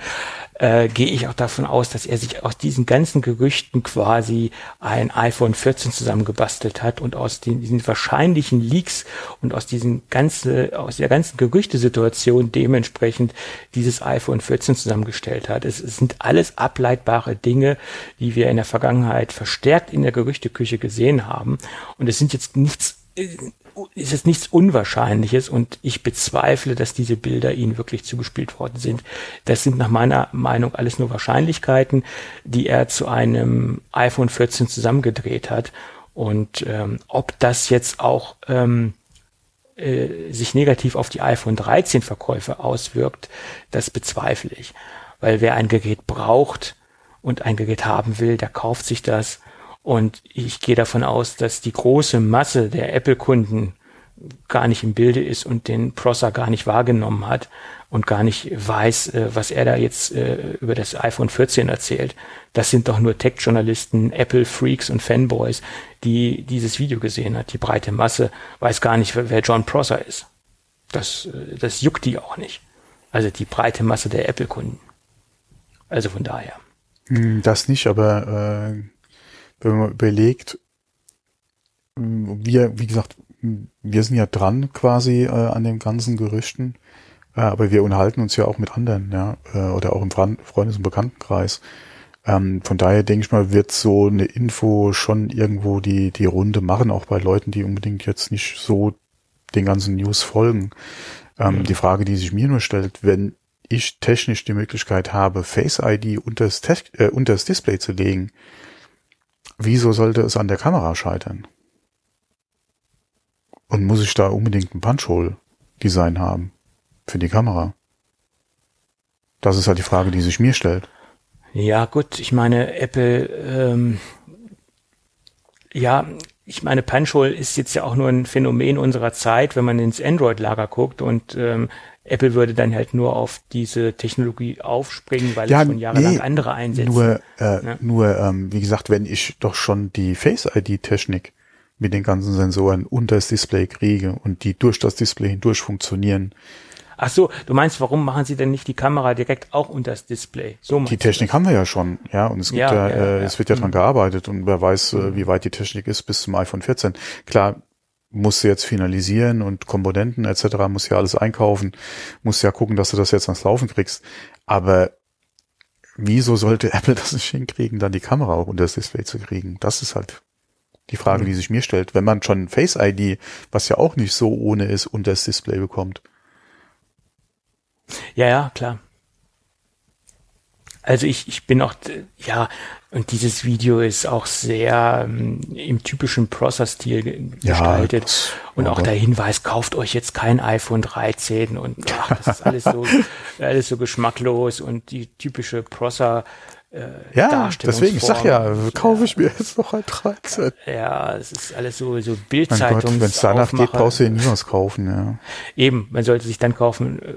äh, gehe ich auch davon aus, dass er sich aus diesen ganzen Gerüchten quasi ein iPhone 14 zusammengebastelt hat und aus den, diesen wahrscheinlichen Leaks und aus diesen ganzen, aus der ganzen Gerüchtesituation dementsprechend dieses iPhone 14 zusammengestellt hat. Es, es sind alles ableitbare Dinge, die wir in der Vergangenheit verstärkt in der Gerüchteküche gesehen haben. Und es sind jetzt nichts äh, ist es nichts Unwahrscheinliches und ich bezweifle, dass diese Bilder ihnen wirklich zugespielt worden sind. Das sind nach meiner Meinung alles nur Wahrscheinlichkeiten, die er zu einem iPhone 14 zusammengedreht hat. Und ähm, ob das jetzt auch ähm, äh, sich negativ auf die iPhone 13 Verkäufe auswirkt, das bezweifle ich. Weil wer ein Gerät braucht und ein Gerät haben will, der kauft sich das und ich gehe davon aus, dass die große Masse der Apple-Kunden gar nicht im Bilde ist und den Prosser gar nicht wahrgenommen hat und gar nicht weiß, äh, was er da jetzt äh, über das iPhone 14 erzählt. Das sind doch nur Tech-Journalisten, Apple-Freaks und Fanboys, die dieses Video gesehen hat. Die breite Masse weiß gar nicht, wer John Prosser ist. Das, äh, das juckt die auch nicht. Also die breite Masse der Apple-Kunden. Also von daher. Hm, das nicht, aber äh, wenn man überlegt, wir, wie gesagt, wir sind ja dran quasi äh, an den ganzen Gerüchten, äh, aber wir unterhalten uns ja auch mit anderen, ja, äh, oder auch im Freundes- und Bekanntenkreis. Ähm, von daher denke ich mal, wird so eine Info schon irgendwo die, die Runde machen, auch bei Leuten, die unbedingt jetzt nicht so den ganzen News folgen. Ähm, mhm. Die Frage, die sich mir nur stellt, wenn ich technisch die Möglichkeit habe, Face ID unter das, äh, unter das Display zu legen, Wieso sollte es an der Kamera scheitern? Und muss ich da unbedingt ein Punch-Hole-Design haben für die Kamera? Das ist halt die Frage, die sich mir stellt. Ja, gut, ich meine, Apple, ähm, ja, ich meine, Punchhole ist jetzt ja auch nur ein Phänomen unserer Zeit, wenn man ins Android-Lager guckt und ähm, Apple würde dann halt nur auf diese Technologie aufspringen, weil ja, es schon jahrelang nee, andere einsetzen. Nur, äh, ja. nur ähm, wie gesagt, wenn ich doch schon die Face-ID-Technik mit den ganzen Sensoren unter das Display kriege und die durch das Display hindurch funktionieren, Ach so, du meinst, warum machen sie denn nicht die Kamera direkt auch unter das Display? So die Technik haben wir ja schon, ja, und es gibt ja, ja, ja, äh, es wird ja dran mhm. gearbeitet und wer weiß, äh, mhm. wie weit die Technik ist bis zum iPhone 14. Klar, musst du jetzt finalisieren und Komponenten etc. musst ja alles einkaufen, musst ja gucken, dass du das jetzt ans Laufen kriegst. Aber wieso sollte Apple das nicht hinkriegen, dann die Kamera auch unter das Display zu kriegen? Das ist halt die Frage, mhm. die sich mir stellt. Wenn man schon Face ID, was ja auch nicht so ohne ist, unter das Display bekommt. Ja, ja, klar. Also ich, ich bin auch, ja, und dieses Video ist auch sehr ähm, im typischen Prosser-Stil gestaltet. Ja, und auch der Hinweis, kauft euch jetzt kein iPhone 13 und ach, das ist alles so, alles so geschmacklos und die typische Prosser äh, ja, deswegen, ich sag ja, kaufe ich mir jetzt noch ein 13. Ja, es ist alles so, so Bildzeitungs Wenn es danach geht, brauchst du ja nie was kaufen, ja. Eben, man sollte sich dann kaufen, äh,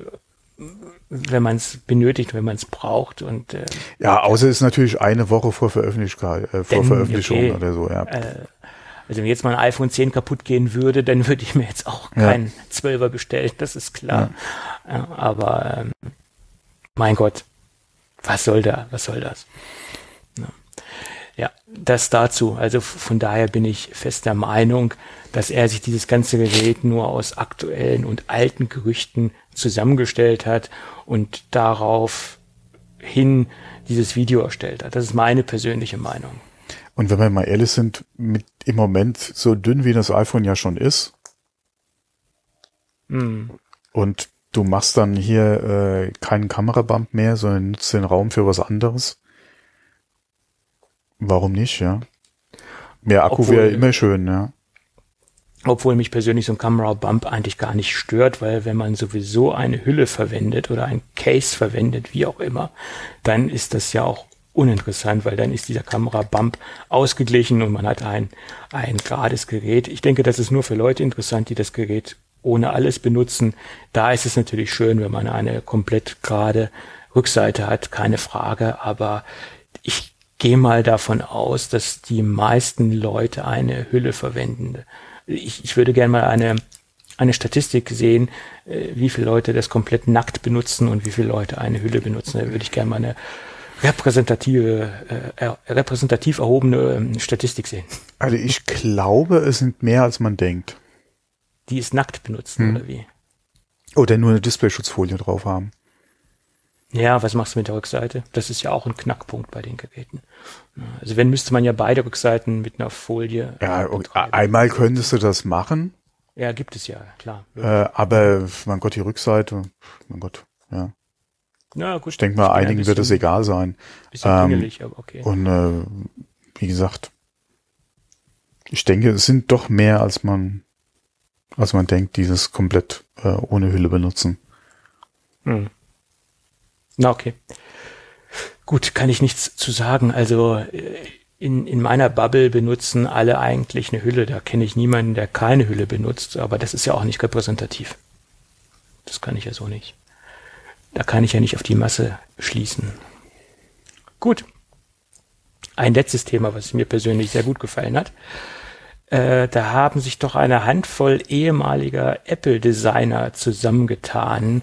wenn man es benötigt, wenn man es braucht. Und äh, ja, außer es ist natürlich eine Woche vor Veröffentlichung, äh, vor denn, Veröffentlichung okay, oder so. Ja. Äh, also wenn jetzt mal ein iPhone 10 kaputt gehen würde, dann würde ich mir jetzt auch keinen ja. 12er bestellen, das ist klar. Ja. Ja, aber ähm, mein Gott, was soll da, was soll das? Ja, das dazu. Also von daher bin ich fest der Meinung, dass er sich dieses ganze Gerät nur aus aktuellen und alten Gerüchten zusammengestellt hat und darauf hin dieses Video erstellt hat. Das ist meine persönliche Meinung. Und wenn wir mal ehrlich sind, mit im Moment so dünn wie das iPhone ja schon ist, mm. und du machst dann hier äh, keinen Kamerabump mehr, sondern nutzt den Raum für was anderes. Warum nicht, ja? Mehr Akku wäre immer schön, ja. Obwohl mich persönlich so ein Camera Bump eigentlich gar nicht stört, weil wenn man sowieso eine Hülle verwendet oder ein Case verwendet, wie auch immer, dann ist das ja auch uninteressant, weil dann ist dieser Kamera Bump ausgeglichen und man hat ein, ein gerades Gerät. Ich denke, das ist nur für Leute interessant, die das Gerät ohne alles benutzen. Da ist es natürlich schön, wenn man eine komplett gerade Rückseite hat, keine Frage, aber gehe mal davon aus, dass die meisten Leute eine Hülle verwenden ich, ich würde gerne mal eine, eine Statistik sehen, äh, wie viele Leute das komplett nackt benutzen und wie viele Leute eine Hülle benutzen. Da würde ich gerne mal eine repräsentative, äh, repräsentativ erhobene ähm, Statistik sehen. Also ich glaube, es sind mehr als man denkt. Die es nackt benutzen, hm. oder wie? Oder nur eine Displayschutzfolie drauf haben. Ja, was machst du mit der Rückseite? Das ist ja auch ein Knackpunkt bei den Geräten. Also wenn müsste man ja beide Rückseiten mit einer Folie. Ja, und einmal könntest du das machen. Ja, gibt es ja, klar. Äh, aber mein Gott, die Rückseite, mein Gott, ja. Ja, gut. Ich denke mal, einigen bisschen, wird es egal sein. Bisschen ähm, pingelig, aber okay. Und äh, wie gesagt, ich denke, es sind doch mehr, als man, als man denkt, dieses komplett äh, ohne Hülle benutzen. Hm. Na, okay. Gut, kann ich nichts zu sagen. Also äh, in, in meiner Bubble benutzen alle eigentlich eine Hülle. Da kenne ich niemanden, der keine Hülle benutzt, aber das ist ja auch nicht repräsentativ. Das kann ich ja so nicht. Da kann ich ja nicht auf die Masse schließen. Gut. Ein letztes Thema, was mir persönlich sehr gut gefallen hat. Äh, da haben sich doch eine Handvoll ehemaliger Apple-Designer zusammengetan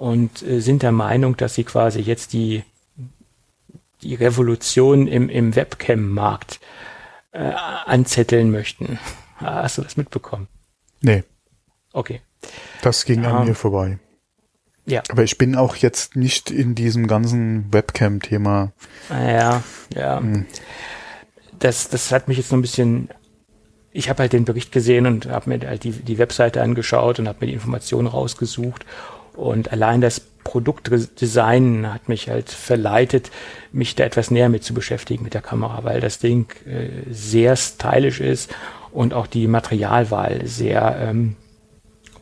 und äh, sind der Meinung, dass sie quasi jetzt die, die Revolution im, im Webcam-Markt äh, anzetteln möchten. Hast du das mitbekommen? Nee. Okay. Das ging an um, mir vorbei. Ja. Aber ich bin auch jetzt nicht in diesem ganzen Webcam-Thema. Ja, ja. Hm. Das, das hat mich jetzt noch ein bisschen ich habe halt den Bericht gesehen und habe mir halt die, die Webseite angeschaut und habe mir die Informationen rausgesucht und allein das Produktdesign hat mich halt verleitet, mich da etwas näher mit zu beschäftigen mit der Kamera, weil das Ding äh, sehr stylisch ist und auch die Materialwahl sehr ähm,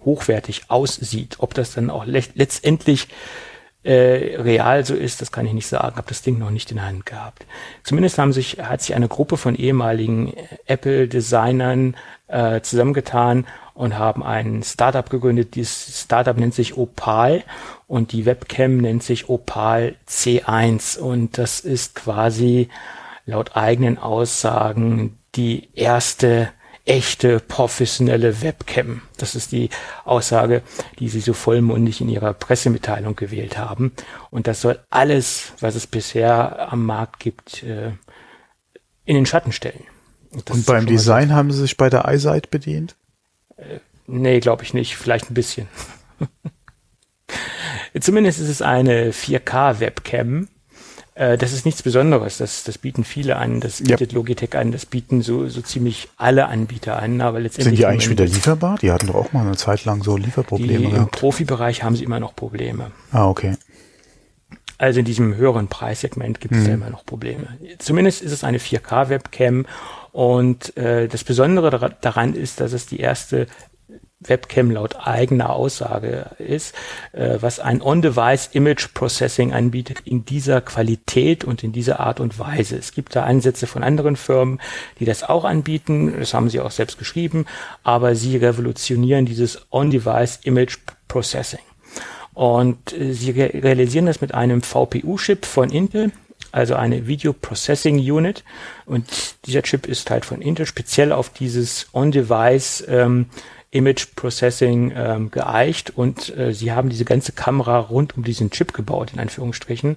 hochwertig aussieht. Ob das dann auch le letztendlich äh, real so ist, das kann ich nicht sagen. Habe das Ding noch nicht in der Hand gehabt. Zumindest haben sich hat sich eine Gruppe von ehemaligen Apple-Designern äh, zusammengetan und haben ein Startup gegründet. Dieses Startup nennt sich Opal und die Webcam nennt sich Opal C1 und das ist quasi laut eigenen Aussagen die erste echte professionelle Webcam. Das ist die Aussage, die sie so vollmundig in ihrer Pressemitteilung gewählt haben. Und das soll alles, was es bisher am Markt gibt, äh, in den Schatten stellen. Und, Und beim Design haben sie sich bei der iSight bedient? Nee, glaube ich nicht. Vielleicht ein bisschen. Zumindest ist es eine 4K-Webcam äh, das ist nichts Besonderes. Das, das bieten viele an. Das bietet ja. Logitech an. Das bieten so, so ziemlich alle Anbieter an. Aber letztendlich Sind die eigentlich wieder lieferbar? Die hatten doch auch mal eine Zeit lang so Lieferprobleme. Die, Im Profibereich haben sie immer noch Probleme. Ah, okay. Also in diesem höheren Preissegment gibt es mhm. ja immer noch Probleme. Zumindest ist es eine 4K-Webcam und äh, das Besondere daran ist, dass es die erste Webcam laut eigener Aussage ist, äh, was ein On-Device Image Processing anbietet in dieser Qualität und in dieser Art und Weise. Es gibt da Ansätze von anderen Firmen, die das auch anbieten. Das haben sie auch selbst geschrieben, aber sie revolutionieren dieses On-Device Image Processing. Und äh, sie realisieren das mit einem VPU-Chip von Intel, also eine Video Processing Unit. Und dieser Chip ist halt von Intel speziell auf dieses On-Device ähm, Image Processing ähm, geeicht und äh, sie haben diese ganze Kamera rund um diesen Chip gebaut, in Anführungsstrichen.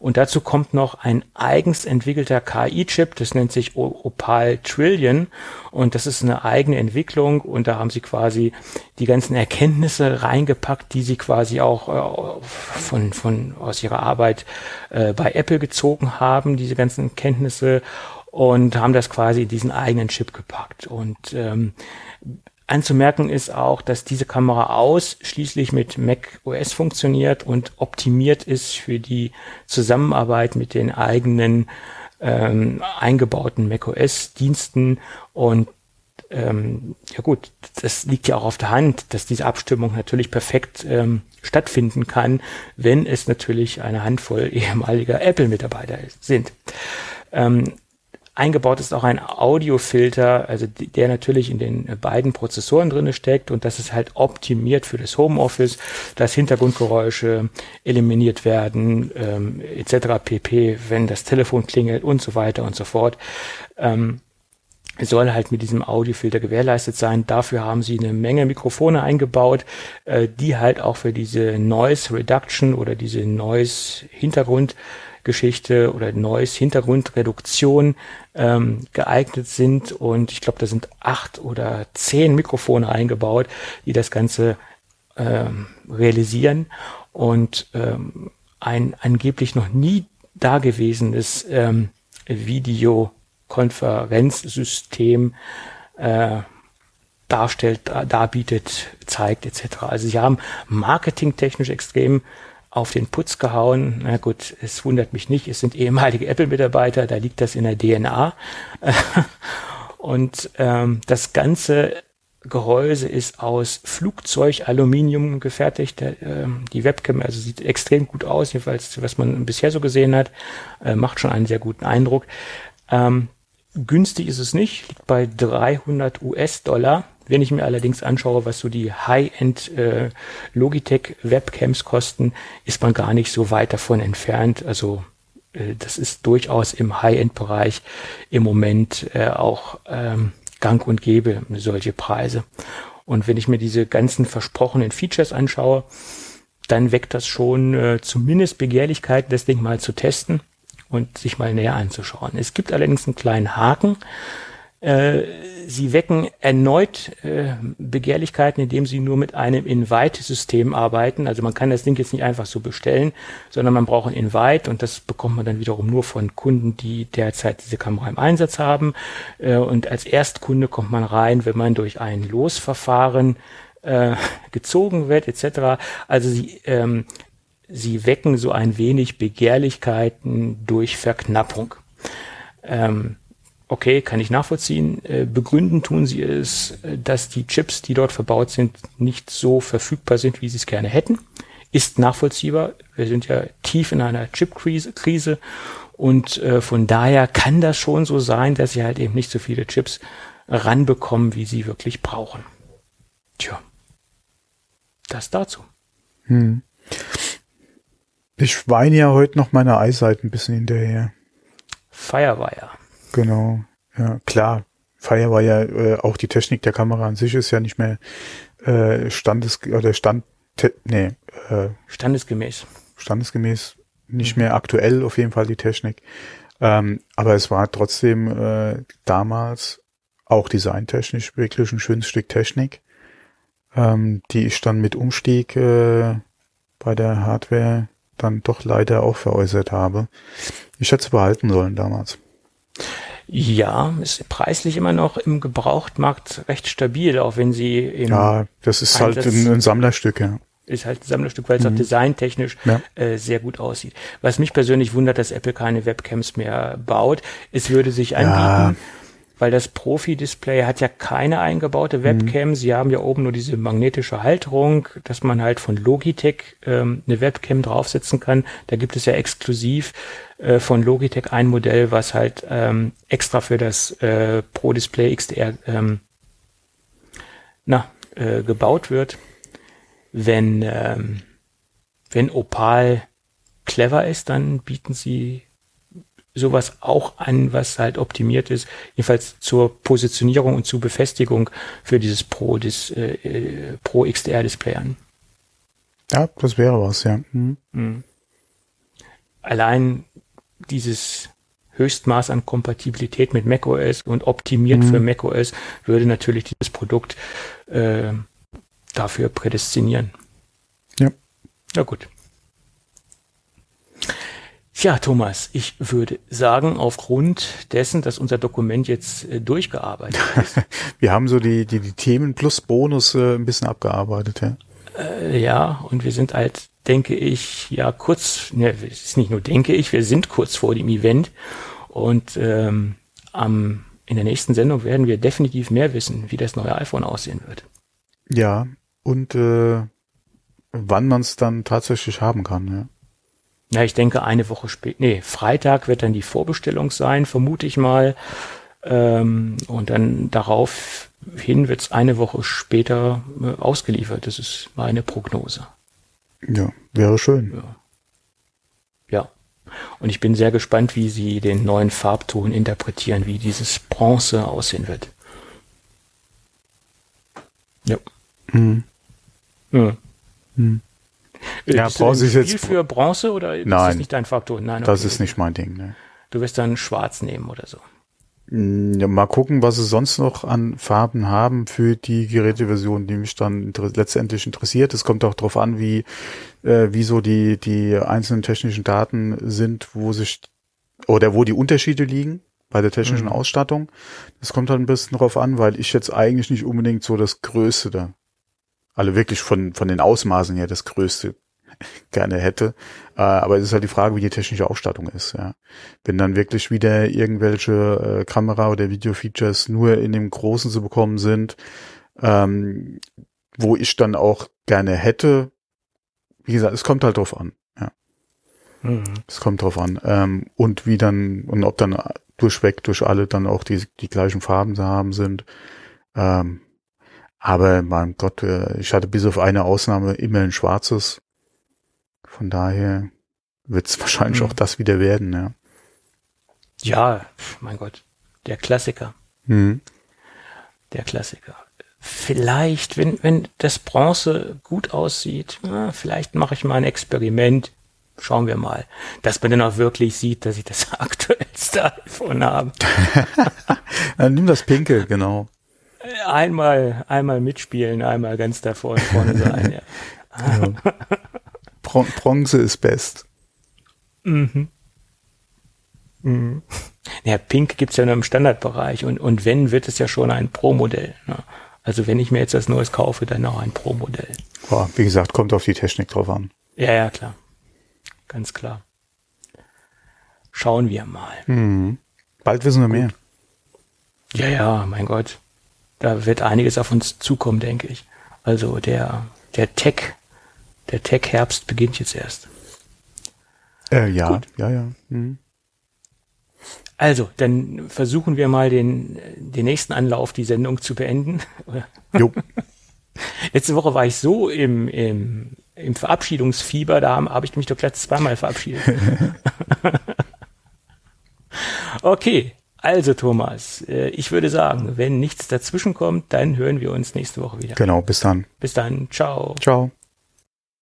Und dazu kommt noch ein eigens entwickelter KI-Chip, das nennt sich Opal Trillion und das ist eine eigene Entwicklung und da haben sie quasi die ganzen Erkenntnisse reingepackt, die sie quasi auch äh, von, von aus ihrer Arbeit äh, bei Apple gezogen haben, diese ganzen Kenntnisse und haben das quasi in diesen eigenen Chip gepackt. Und ähm, Anzumerken ist auch, dass diese Kamera ausschließlich mit Mac OS funktioniert und optimiert ist für die Zusammenarbeit mit den eigenen ähm, eingebauten Mac OS Diensten und ähm, ja gut, das liegt ja auch auf der Hand, dass diese Abstimmung natürlich perfekt ähm, stattfinden kann, wenn es natürlich eine Handvoll ehemaliger Apple-Mitarbeiter sind. Ähm, Eingebaut ist auch ein Audiofilter, also der natürlich in den beiden Prozessoren drinne steckt und das ist halt optimiert für das Homeoffice, dass Hintergrundgeräusche eliminiert werden, ähm, etc. pp, wenn das Telefon klingelt und so weiter und so fort. Ähm, soll halt mit diesem Audiofilter gewährleistet sein. Dafür haben sie eine Menge Mikrofone eingebaut, äh, die halt auch für diese Noise Reduction oder diese Noise Hintergrund Geschichte oder Noise Hintergrundreduktion ähm, geeignet sind. Und ich glaube, da sind acht oder zehn Mikrofone eingebaut, die das Ganze ähm, realisieren. Und ähm, ein angeblich noch nie dagewesenes ähm, Videokonferenzsystem äh, darstellt, darbietet, zeigt etc. Also sie haben marketingtechnisch extrem auf den Putz gehauen. Na gut, es wundert mich nicht, es sind ehemalige Apple-Mitarbeiter, da liegt das in der DNA. Und ähm, das ganze Gehäuse ist aus Flugzeugaluminium gefertigt. äh, die Webcam also sieht extrem gut aus, jedenfalls was man bisher so gesehen hat, äh, macht schon einen sehr guten Eindruck. Ähm, günstig ist es nicht, liegt bei 300 US-Dollar. Wenn ich mir allerdings anschaue, was so die High-End äh, Logitech Webcams kosten, ist man gar nicht so weit davon entfernt. Also äh, das ist durchaus im High-End-Bereich im Moment äh, auch ähm, gang und gäbe, solche Preise. Und wenn ich mir diese ganzen versprochenen Features anschaue, dann weckt das schon äh, zumindest Begehrlichkeit, das Ding mal zu testen und sich mal näher anzuschauen. Es gibt allerdings einen kleinen Haken. Äh, sie wecken erneut äh, Begehrlichkeiten, indem sie nur mit einem Invite-System arbeiten. Also man kann das Ding jetzt nicht einfach so bestellen, sondern man braucht ein Invite und das bekommt man dann wiederum nur von Kunden, die derzeit diese Kamera im Einsatz haben. Äh, und als Erstkunde kommt man rein, wenn man durch ein Losverfahren äh, gezogen wird, etc. Also sie ähm, sie wecken so ein wenig Begehrlichkeiten durch Verknappung. Ähm, okay, kann ich nachvollziehen. Äh, begründen tun sie es, äh, dass die Chips, die dort verbaut sind, nicht so verfügbar sind, wie sie es gerne hätten. ist nachvollziehbar. Wir sind ja tief in einer Chip-Krise Krise und äh, von daher kann das schon so sein, dass sie halt eben nicht so viele Chips ranbekommen, wie sie wirklich brauchen. Tja, das dazu. Hm. Ich weine ja heute noch meine Eisseite ein bisschen hinterher. Firewire. Genau, ja, klar. Firewire, äh, auch die Technik der Kamera an sich ist ja nicht mehr äh, standes oder stand nee, äh, standesgemäß. Standesgemäß nicht mehr aktuell auf jeden Fall die Technik. Ähm, aber es war trotzdem äh, damals auch designtechnisch wirklich ein schönes Stück Technik, ähm, die ich dann mit Umstieg äh, bei der Hardware dann doch leider auch veräußert habe. Ich hätte es behalten sollen damals. Ja, ist preislich immer noch im Gebrauchtmarkt recht stabil, auch wenn sie im Ja, das ist halt Einsatz halt ein, ein Sammlerstück, ja ist halt ein Sammlerstück, weil es mhm. auch designtechnisch ja. äh, sehr gut aussieht. Was mich persönlich wundert, dass Apple keine Webcams mehr baut. Es würde sich anbieten, ja. Weil das Profi-Display hat ja keine eingebaute. Webcam. Mhm. Sie haben ja oben nur diese magnetische Halterung, dass man halt von Logitech ähm, eine Webcam draufsetzen kann. Da gibt es ja exklusiv äh, von Logitech ein Modell, was halt ähm, extra für das äh, Pro-Display XDR ähm, na, äh, gebaut wird wenn, ähm, wenn Opal clever ist, dann bieten sie sowas auch an, was halt optimiert ist, jedenfalls zur Positionierung und zur Befestigung für dieses Pro, das, äh, Pro XDR Display an. Ja, das wäre was, ja. Mhm. Mhm. Allein dieses Höchstmaß an Kompatibilität mit macOS und optimiert mhm. für macOS würde natürlich dieses Produkt äh, dafür prädestinieren. Ja. Na gut. Tja, Thomas, ich würde sagen, aufgrund dessen, dass unser Dokument jetzt äh, durchgearbeitet ist. Wir haben so die, die, die Themen plus Bonus äh, ein bisschen abgearbeitet, ja. Äh, ja, und wir sind halt, denke ich, ja kurz, ne, es ist nicht nur denke ich, wir sind kurz vor dem Event und ähm, am, in der nächsten Sendung werden wir definitiv mehr wissen, wie das neue iPhone aussehen wird. Ja, und äh, wann man es dann tatsächlich haben kann. Ja. Ja, ich denke eine Woche später, nee, Freitag wird dann die Vorbestellung sein, vermute ich mal. Ähm, und dann daraufhin wird es eine Woche später äh, ausgeliefert. Das ist meine Prognose. Ja, wäre schön. Ja. ja. Und ich bin sehr gespannt, wie sie den neuen Farbton interpretieren, wie dieses Bronze aussehen wird. Ja. Mhm. Ja. Hm. Ja, Bronze ist jetzt für Bronze oder ist Nein, das nicht dein Faktor? Nein, okay. das ist nicht mein Ding. Ne. Du wirst dann Schwarz nehmen oder so. Hm, ja, mal gucken, was sie sonst noch an Farben haben für die Geräteversion, die mich dann inter letztendlich interessiert. Es kommt auch darauf an, wie, äh, wie so die, die einzelnen technischen Daten sind, wo sich oder wo die Unterschiede liegen bei der technischen mhm. Ausstattung. Das kommt halt ein bisschen darauf an, weil ich jetzt eigentlich nicht unbedingt so das Größte da alle wirklich von, von den Ausmaßen her das Größte gerne hätte. Äh, aber es ist halt die Frage, wie die technische Ausstattung ist. Ja. Wenn dann wirklich wieder irgendwelche äh, Kamera- oder Video-Features nur in dem Großen zu bekommen sind, ähm, wo ich dann auch gerne hätte, wie gesagt, es kommt halt drauf an. Ja. Mhm. Es kommt drauf an. Ähm, und wie dann, und ob dann durchweg durch alle dann auch die, die gleichen Farben zu haben sind. Ähm, aber mein Gott, äh, ich hatte bis auf eine Ausnahme immer ein schwarzes. Von daher wird es wahrscheinlich mhm. auch das wieder werden, ja. Ja, mein Gott, der Klassiker. Mhm. Der Klassiker. Vielleicht, wenn, wenn das Bronze gut aussieht, na, vielleicht mache ich mal ein Experiment. Schauen wir mal. Dass man dann auch wirklich sieht, dass ich das aktuellste iPhone habe. Nimm das Pinke, genau einmal, einmal mitspielen, einmal ganz da vorne, vorne sein. Ja. ja. Bron Bronze ist best. Mhm. Mhm. Ja, Pink gibt's ja nur im Standardbereich und, und wenn, wird es ja schon ein Pro-Modell. Ne? Also wenn ich mir jetzt das Neues kaufe, dann auch ein Pro-Modell. Ja, wie gesagt, kommt auf die Technik drauf an. Ja, ja, klar. Ganz klar. Schauen wir mal. Mhm. Bald wissen wir mehr. Ja, ja, mein Gott da wird einiges auf uns zukommen, denke ich. Also der, der Tech, der Tech-Herbst beginnt jetzt erst. Äh, ja, Gut. ja, ja. Mhm. Also, dann versuchen wir mal den, den nächsten Anlauf, die Sendung zu beenden. Jo. Letzte Woche war ich so im, im, im Verabschiedungsfieber, da habe ich mich doch gleich zweimal verabschiedet. okay, also Thomas, äh, ich würde sagen, wenn nichts dazwischen kommt, dann hören wir uns nächste Woche wieder. Genau, bis dann. Bis dann, ciao. Ciao.